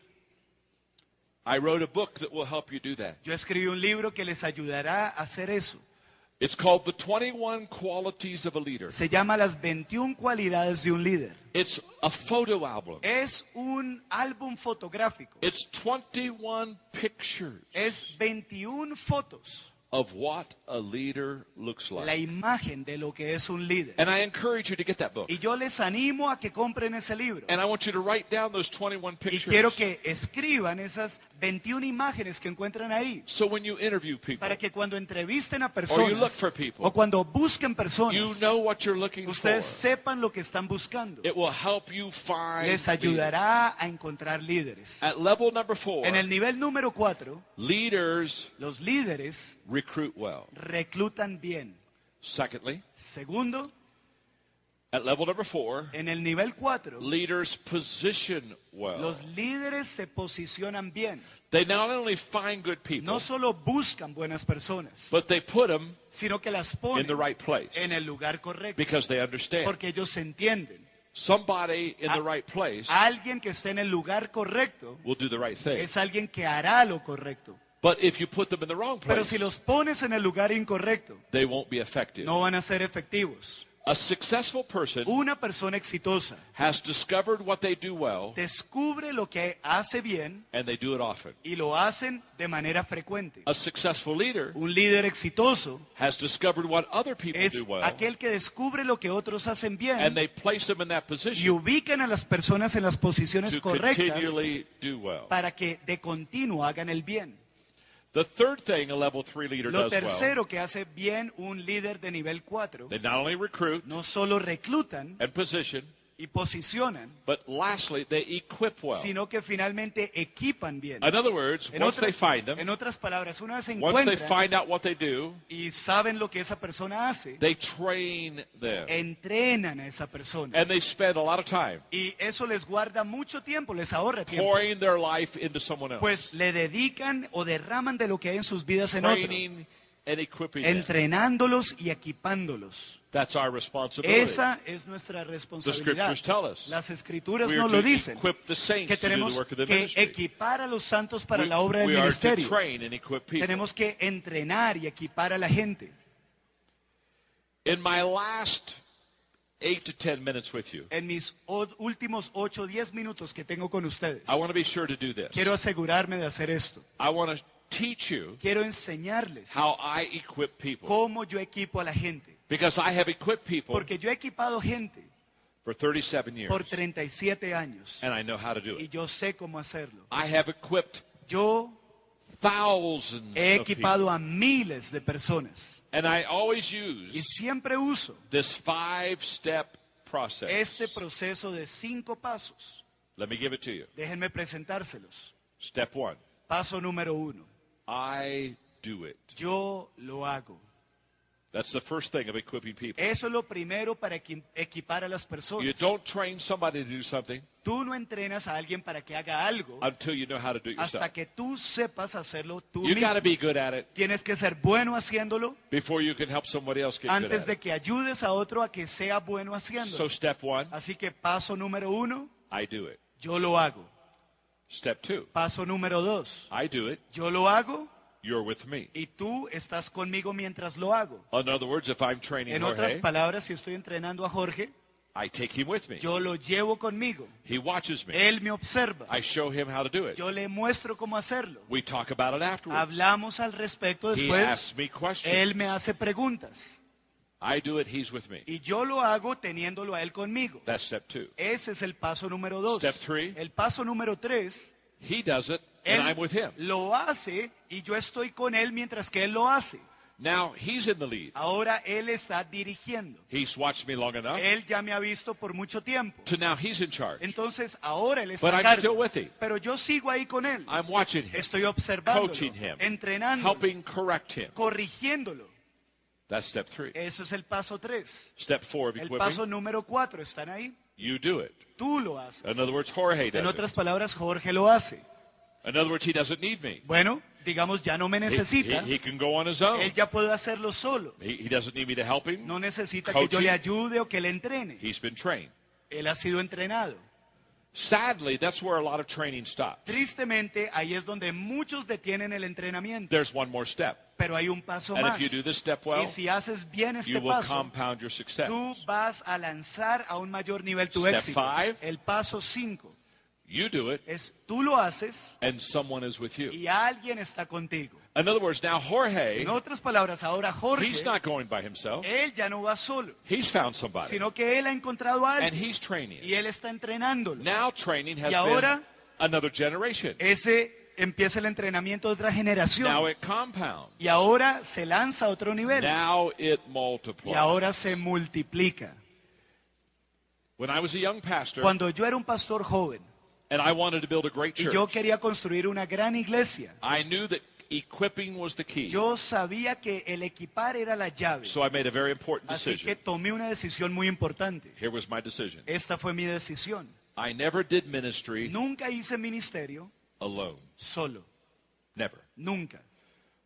I wrote a book that will help you do that. Yo escribí un libro que les ayudará a hacer eso. It's called The 21 Qualities of a Leader. Se llama Las 21 cualidades de un líder. It's a photo album. Es un álbum fotográfico. It's 21 pictures Es 21 fotos. Of what a leader looks like. La imagen de lo que es un líder. And I encourage you to get that book. Y yo les animo a que compren ese libro. And I want you to write down those 21 pictures. Y quiero que escriban esas 21 imágenes que encuentran ahí. So when you interview people Para que cuando entrevisten a personas or you look for people, o cuando busquen personas, you know what you're looking ustedes for. sepan lo que están buscando. It will help you find Les leaders. ayudará a encontrar líderes. At level number four, En el nivel número 4, leaders los líderes recruit well. reclutan bien. Secondly, Segundo, at level number four, en el nivel 4, leaders position well. los líderes se posicionan bien. They not only find good people, No solo buscan buenas personas, but they put them sino que las in the right place en el lugar correcto. because they understand. Porque ellos entienden. Somebody in the right place Alguien que esté en el lugar correcto will do the right thing. es alguien que hará lo correcto. But if you put them in the wrong Pero place, si los pones en el lugar incorrecto, they won't be effective. no van a ser efectivos. A successful person Una persona exitosa has discovered what they do well descubre lo que hace bien and they do it often. y lo hacen de manera frecuente. A successful leader Un líder exitoso has discovered what other people es do well aquel que descubre lo que otros hacen and bien they place them in that y position ubican a las personas en las posiciones to correctas continually do well. para que de continuo hagan el bien. The third thing a level three leader Lo does well, tercero que hace bien un líder de nivel 4, they not only recruit no solo reclutan and position, y posicionan, but lastly, they equip well. sino que finalmente equipan bien. In other words, En once they otras, find them, en otras palabras, una vez they encuentran find out what they do, y saben lo que esa persona hace, they train them. entrenan a esa persona. And they spend a lot of time Y eso les guarda mucho tiempo, les ahorra tiempo. pouring their life into someone else, Pues le dedican o derraman de lo que hay en sus vidas en otro, and equipping them. entrenándolos y equipándolos. That's our responsibility. Esa es nuestra The responsabilidad. scriptures tell us. Las escrituras We no are lo to dicen. equip the saints Que to do tenemos the work of the que ministry. equipar a los santos para We, la obra del we are to ministerio. train and equip people. Tenemos que entrenar y equipar a la gente. In my last eight to ten minutes with you, En mis o- últimos 8 o 10 minutos que tengo con ustedes, I want to be sure to do this. quiero asegurarme de hacer esto. I want to teach you Quiero enseñarles how I equip people. cómo yo equipo a la gente. Because I have equipped people Porque yo he equipado gente for 37 years. por 37 años And I know how to do y it. yo sé cómo hacerlo. I have equipped Yo thousands he of people. equipado a miles de personas And I always y use siempre uso this five step process. este proceso de cinco pasos. Let me give it to you. Déjenme presentárselos. Step one Paso número uno. I do it. Yo lo hago. That's the first thing of equipping people. Eso es lo primero para equipar a las personas. You don't train somebody to do something Tú no entrenas a alguien para que haga algo until you know how to do it yourself. hasta que tú sepas hacerlo tú You got mismo. to be good at it Tienes que ser bueno haciéndolo before you can help somebody else get good antes at de it. que ayudes a otro a que sea bueno So haciéndolo. step one, Así que paso número uno, I do it. yo lo hago. Step two, Paso número dos, I do it. yo lo hago You're with me. y tú estás conmigo mientras lo hago. In other words, if I'm training En otras Jorge, palabras, si estoy entrenando a Jorge, I take him with me. yo lo llevo conmigo. He watches me. Él me observa. I show him how to do it. Yo le muestro cómo hacerlo. We talk about it afterwards. Hablamos al respecto He después. asks me questions. Él me hace preguntas. I do it. He's with me. Y yo lo hago teniéndolo a él conmigo. That's step two. Ese es el paso número dos. Step three, El paso número tres, he does it, and I'm with him. lo hace y yo estoy con él mientras que él lo hace. Now he's in the lead. Ahora él está dirigiendo. He's watched me long enough Él ya me ha visto por mucho tiempo. to now he's in charge. Entonces ahora él está But a I'm still with him. Pero yo sigo ahí con él. I'm watching him, Estoy observándolo, coaching him, entrenándolo, helping correct him. corrigiéndolo. That's step three. Eso es el paso tres. Step four of El equipping, paso número cuatro, ¿están ahí? you do it. Tú lo haces. In other words, Jorge En does otras it. palabras, Jorge lo hace. In other words, he doesn't need me. Bueno, digamos, ya no me He, necesita. he- he can go on his own. Él ya puede hacerlo solo. He, he doesn't need me to help him. No necesita que yo Coaching. le ayude o que le entrene. He's been trained. Él ha sido entrenado. Sadly, that's where a lot of training stops. Tristemente, ahí es donde muchos detienen el entrenamiento. There's one more step. Pero hay un paso And más. if you do this step well, Y si haces bien you will paso, compound your success. tú vas a lanzar a un mayor nivel tu Step éxito. five. El paso 5 You do it, es tú lo haces and someone is with you. y alguien está contigo. In other words, now Jorge, En otras palabras, ahora Jorge, he's not going by himself. él ya no va solo, He's found somebody, sino que él ha encontrado a and he's training. y él está entrenándolo. Now training has Y ahora- been another generation. Ese empieza el entrenamiento de otra generación Now it compounds. y ahora se lanza a otro nivel Now it multiplies. y ahora se multiplica. When I was a young pastor, Cuando yo era un pastor joven and I wanted to build a great church, y yo quería construir una gran iglesia, I knew that equipping was the key. yo sabía que el equipar era la llave. So I made a very important Así que decision. tomé una decisión muy importante. Here was my decision. Esta fue mi decisión. I never did ministry Nunca hice ministerio alone. solo. Never. Nunca.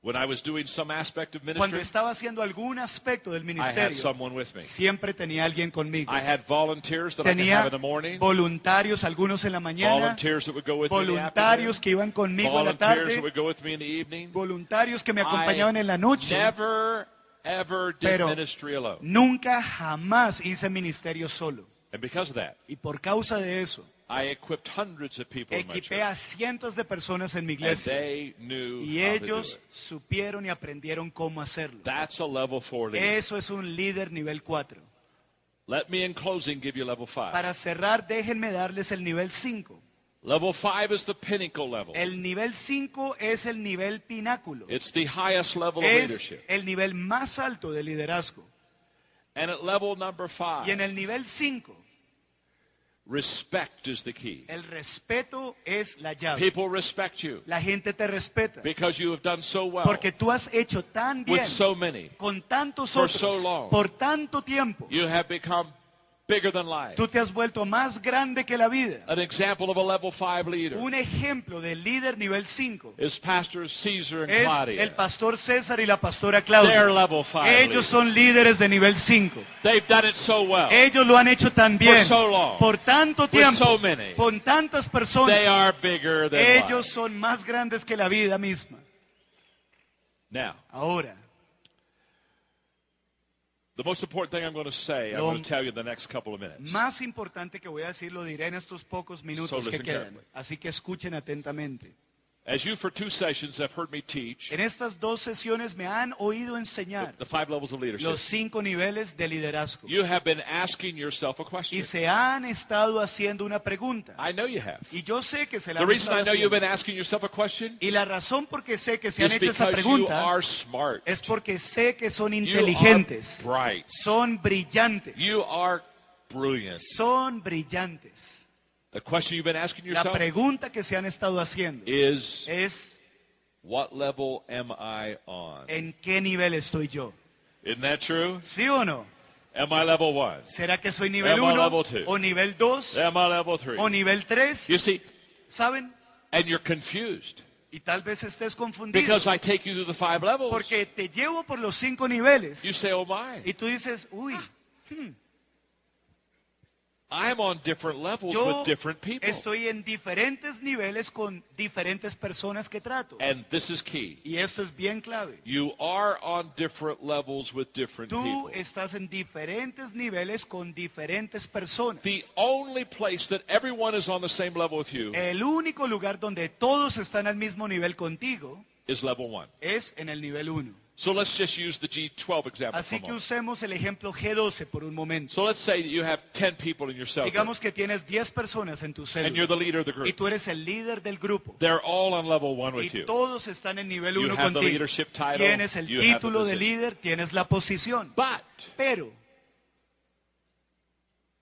When I was doing some aspect of Cuando ministry, estaba haciendo algún aspecto del I had ministerio, someone with me. siempre tenía alguien conmigo. I had volunteers that I could Tenía have in the morning, voluntarios, algunos en la mañana, volunteers that would go with me in the voluntarios afternoon, que iban conmigo en la volunteers that tarde, would go with me in the evening. voluntarios que me acompañaban en la noche. never ever did Pero- ministry alone. Nunca jamás hice ministerio solo. And because of that, Y por causa de eso, I equipped hundreds of people in my equipé church. a cientos de personas en mi And iglesia. they knew Y how to do ellos it. supieron y aprendieron cómo hacerlo. That's a level four leader. Eso es un líder nivel 4. Let me, in closing, give you level five. Para cerrar, déjenme darles el nivel 5. Level five is the pinnacle level. El nivel 5 es el nivel pináculo. It's the highest level of Es leadership. el nivel más alto de liderazgo. And at level number Y en five, el nivel 5, respect is the key. el respeto es la llave. People respect you La gente te respeta. because you have done so well Porque tú has hecho tan with bien so many. con tantos for otros so long. por tanto tiempo. You have become bigger than life. Tú te has vuelto más grande que la vida. An example of a level five leader Un ejemplo de líder nivel 5 is Pastors Caesar and es Claudia. el pastor César y la pastora They're Claudia. level five. Ellos leaders. son líderes de nivel 5. They've done it so well. Ellos lo han hecho tan bien. so long. Por tanto With tiempo. so many. Con tantas They personas. are bigger than Ellos life. son más grandes que la vida misma. Now, Ahora, the most important thing I'm going to say, I'm going to tell you in the next couple of minutes. más importante que voy a decir lo diré en estos pocos minutos So que listen quedan. carefully. Así que escuchen atentamente. As you, for two sessions, have heard me teach En estas dos sesiones me han oído enseñar the five levels of leadership, los cinco niveles de liderazgo. you have been asking yourself a question. se han estado haciendo una pregunta. I know you have. Y yo sé que se la The han reason I know you've been asking yourself a question Y la razón por qué sé que se han is hecho esa because you are smart. es porque sé que son You are bright. son brillantes, You are brilliant. son brillantes. The question you've been asking La yourself pregunta que se han estado haciendo is, es what level am I on? ¿en qué nivel estoy yo? Isn't that true? ¿Sí o no? Am I level one? ¿Será que soy nivel Am I 1 level two? o nivel 2 Am I level three? o nivel 3? You see, ¿Saben? and you're confused Y tal vez estés confundido because I take you through the five levels. porque te llevo por los cinco niveles You say, oh my, y tú dices, uy, hmm, I'm on different levels yo with different people. estoy en diferentes niveles con diferentes personas que trato. And this is key. Y esto es bien clave. You are on different levels with different Tú people. estás en diferentes niveles con diferentes personas. The only place that everyone is on the same level with you El único lugar donde todos están al mismo nivel contigo is level one. es en el nivel 1. So let's just use the G12 example Así que usemos el ejemplo G12 por un momento. So let's say that you have 10 people in your cell group, Digamos que tienes 10 personas en tu and you're célula the leader of the y group. tú eres el líder del grupo. They're all on level one with Y you. todos están en nivel You 1 have the contigo. leadership title, Tienes el you have the título de position. líder, tienes la posición. But Pero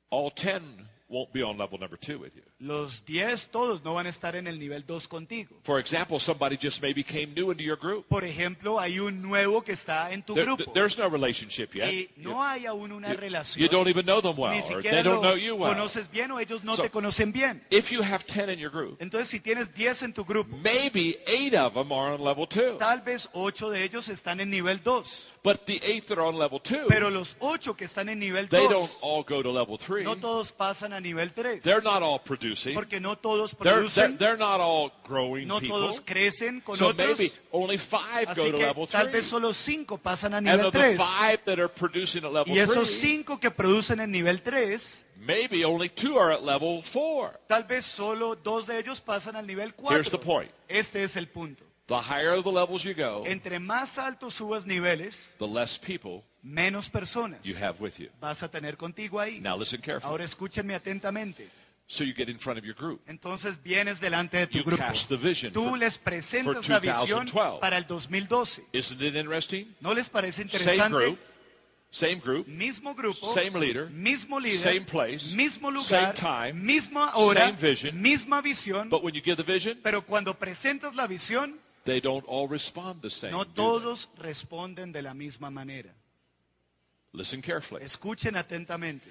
all 10 won't be on level number two with you. los 10 todos no van a estar en el nivel 2 contigo. For example, somebody just maybe came new into your group. Por ejemplo, hay un nuevo que está en tu There- grupo there's no relationship yet. y no hay aún una You- relación. you don't even know them Ni well, or siquiera they don't know you well. conoces bien o ellos no So- te conocen bien. If you have 10 in your group, Entonces, si tienes 10 en tu grupo, maybe 8 of them are on level 2. tal vez 8 de ellos están en nivel 2. But the 8 that are on level 2, Pero los 8 que están en nivel they 2, don't all go to level 3. no todos pasan a nivel 3. They're not all producing. Porque no todos They're, producen, they're not all growing no people. todos crecen con So otros. maybe only 5 Así go to que level tal vez 3. solo 5 pasan a And nivel of the 3. 5 that are producing at level Y esos 3, 5 que producen en nivel 3, maybe only 2 are at level 4. tal vez solo 2 de ellos pasan al nivel Here's the 4. point. Este es el punto. The higher the levels you go, Entre más altos subas niveles, the less people menos personas you have with you. vas a tener contigo ahí. Now listen carefully. Ahora escúchenme atentamente. So you get in front of your group. Entonces vienes delante de tu You grupo. cast the vision. Tú for- les presentas for la visión 2012. para el 2012. isn't it interesting? ¿No les parece interesante? Same group, same group, Mismo grupo, same leader, mismo líder, same place, mismo lugar, same time, misma hora, same vision. misma visión, but when you give the vision, pero cuando presentas la visión, they don't all respond the same. no todos responden de la misma manera. Listen carefully. Escuchen atentamente.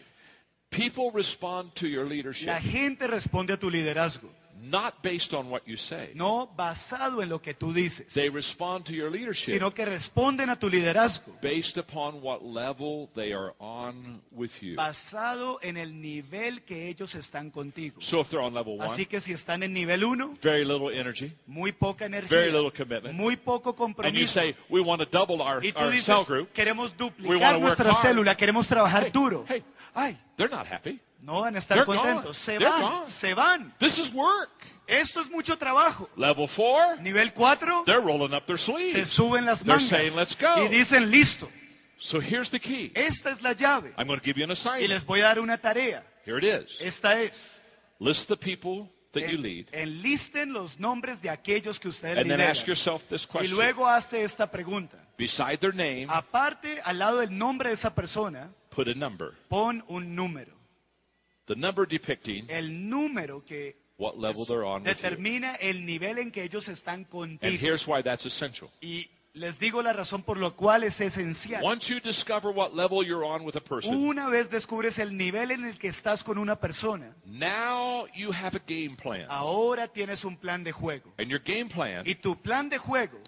People respond to your leadership La gente responde a tu liderazgo not based on what you say. no basado en lo que tú dices, They respond to your leadership sino que responden a tu liderazgo based upon what level they are on with you. basado en el nivel que ellos están contigo. So if they're on level one, Así que si están en nivel 1, very little energy, muy poca energía, very little commitment, muy poco compromiso. and you say, we want to double our, Y tú our dices, cell group, queremos duplicar nuestra célula, queremos trabajar Hey, duro. hey, Ay, they're not happy. No van a estar They're contentos. gone. Se They're van, gone. se van. This is work. Esto es mucho trabajo. Level four, Nivel 4, they're rolling up their se sleeves. suben las They're mangas saying, "Let's go." y dicen, listo, So here's the key. esta es la llave. I'm going to give you an assignment. Y les voy a dar una tarea. Here it is. Esta es, List the people that you lead, enlisten los nombres de aquellos que ustedes and then ask lideran. yourself this Y question. luego hazte esta pregunta. Beside their name, Aparte, al lado del nombre de esa persona, put a number. pon un número. The number depicting El número que what level they're on with you. determina el nivel en que ellos están And contigo. here's why that's essential. Y les digo la razón por cual es esencial. Once you discover what level you're on with a person, Una vez descubres el nivel en el que estás con una persona, now you have a game plan. ahora tienes un plan de juego. And your game plan Y tu plan de juego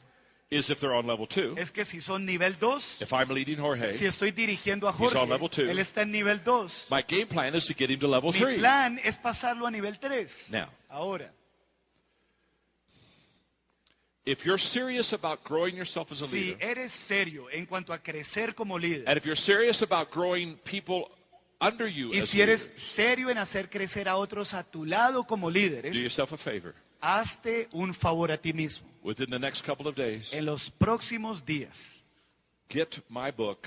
is if they're on level two, es que si son nivel 2, if I'm leading Jorge, si estoy dirigiendo a Jorge, He's on level two. él está en nivel 2. my game plan is to get him to level Mi three. plan es pasarlo a nivel 3. Now, Ahora, if you're serious about growing yourself as a leader, si eres serio en cuanto a crecer como líder, and if you're serious about growing people under you y as si eres leaders, serio en hacer crecer a otros a tu lado como líderes, do yourself a favor. Hazte un favor a ti mismo. Within the next couple of days, En los próximos días, get my book,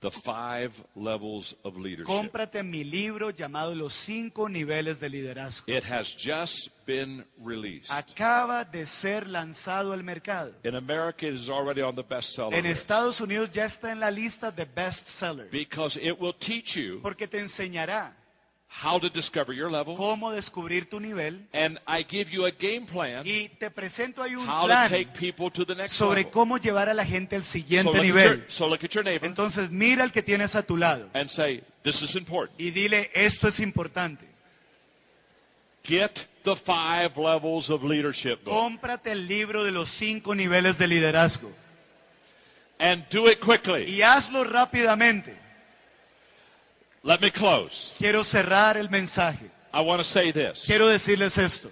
The Five Levels of Leadership. cómprate mi libro llamado Los cinco niveles de liderazgo. It has just been released. Acaba de ser lanzado al mercado. In America, it is already on the bestseller En list Estados Unidos ya está en la lista de best sellers. because it will teach you Porque te enseñará how to discover your level, cómo descubrir tu nivel and I give you a game plan y te presento ahí un how to take people to the next sobre level. cómo llevar a la gente al So siguiente at nivel. your, so look at your neighbor Entonces mira al que tienes a tu lado and say, "This is important. y dile, esto es importante. Get the five levels of leadership book Cómprate el libro de los cinco niveles de liderazgo and do it quickly." y hazlo rápidamente. Let me close. Quiero cerrar el mensaje. I want to say this. Quiero decirles esto.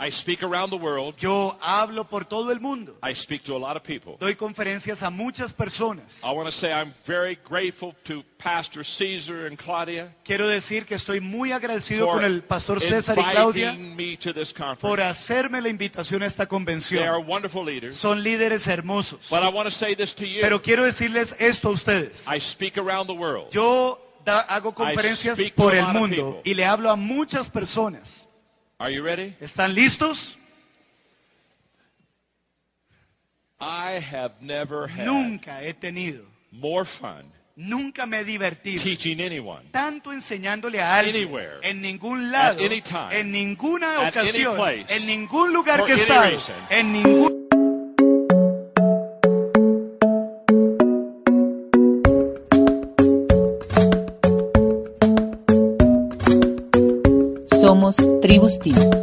I speak around the world. Yo hablo por todo el mundo. I speak to a lot of people. Doy conferencias a muchas personas. I want to say I'm very grateful to Pastor Caesar and Claudia Quiero decir que estoy muy agradecido con el pastor César y Claudia me to this por hacerme la invitación a esta They are wonderful leaders. Son líderes hermosos. But I want to say this to you. Pero quiero decirles esto a ustedes. I speak around the world. Yo da- hago conferencias por el mundo y le hablo a muchas personas. Are you ready? ¿Están listos? I have never had Nunca he tenido, more fun nunca me he divertido teaching anyone tanto enseñándole a alguien Anywhere. en ningún lado, At any time. en ninguna ocasión, place. en ningún lugar que he estado, en ningún Somos Tribus Team.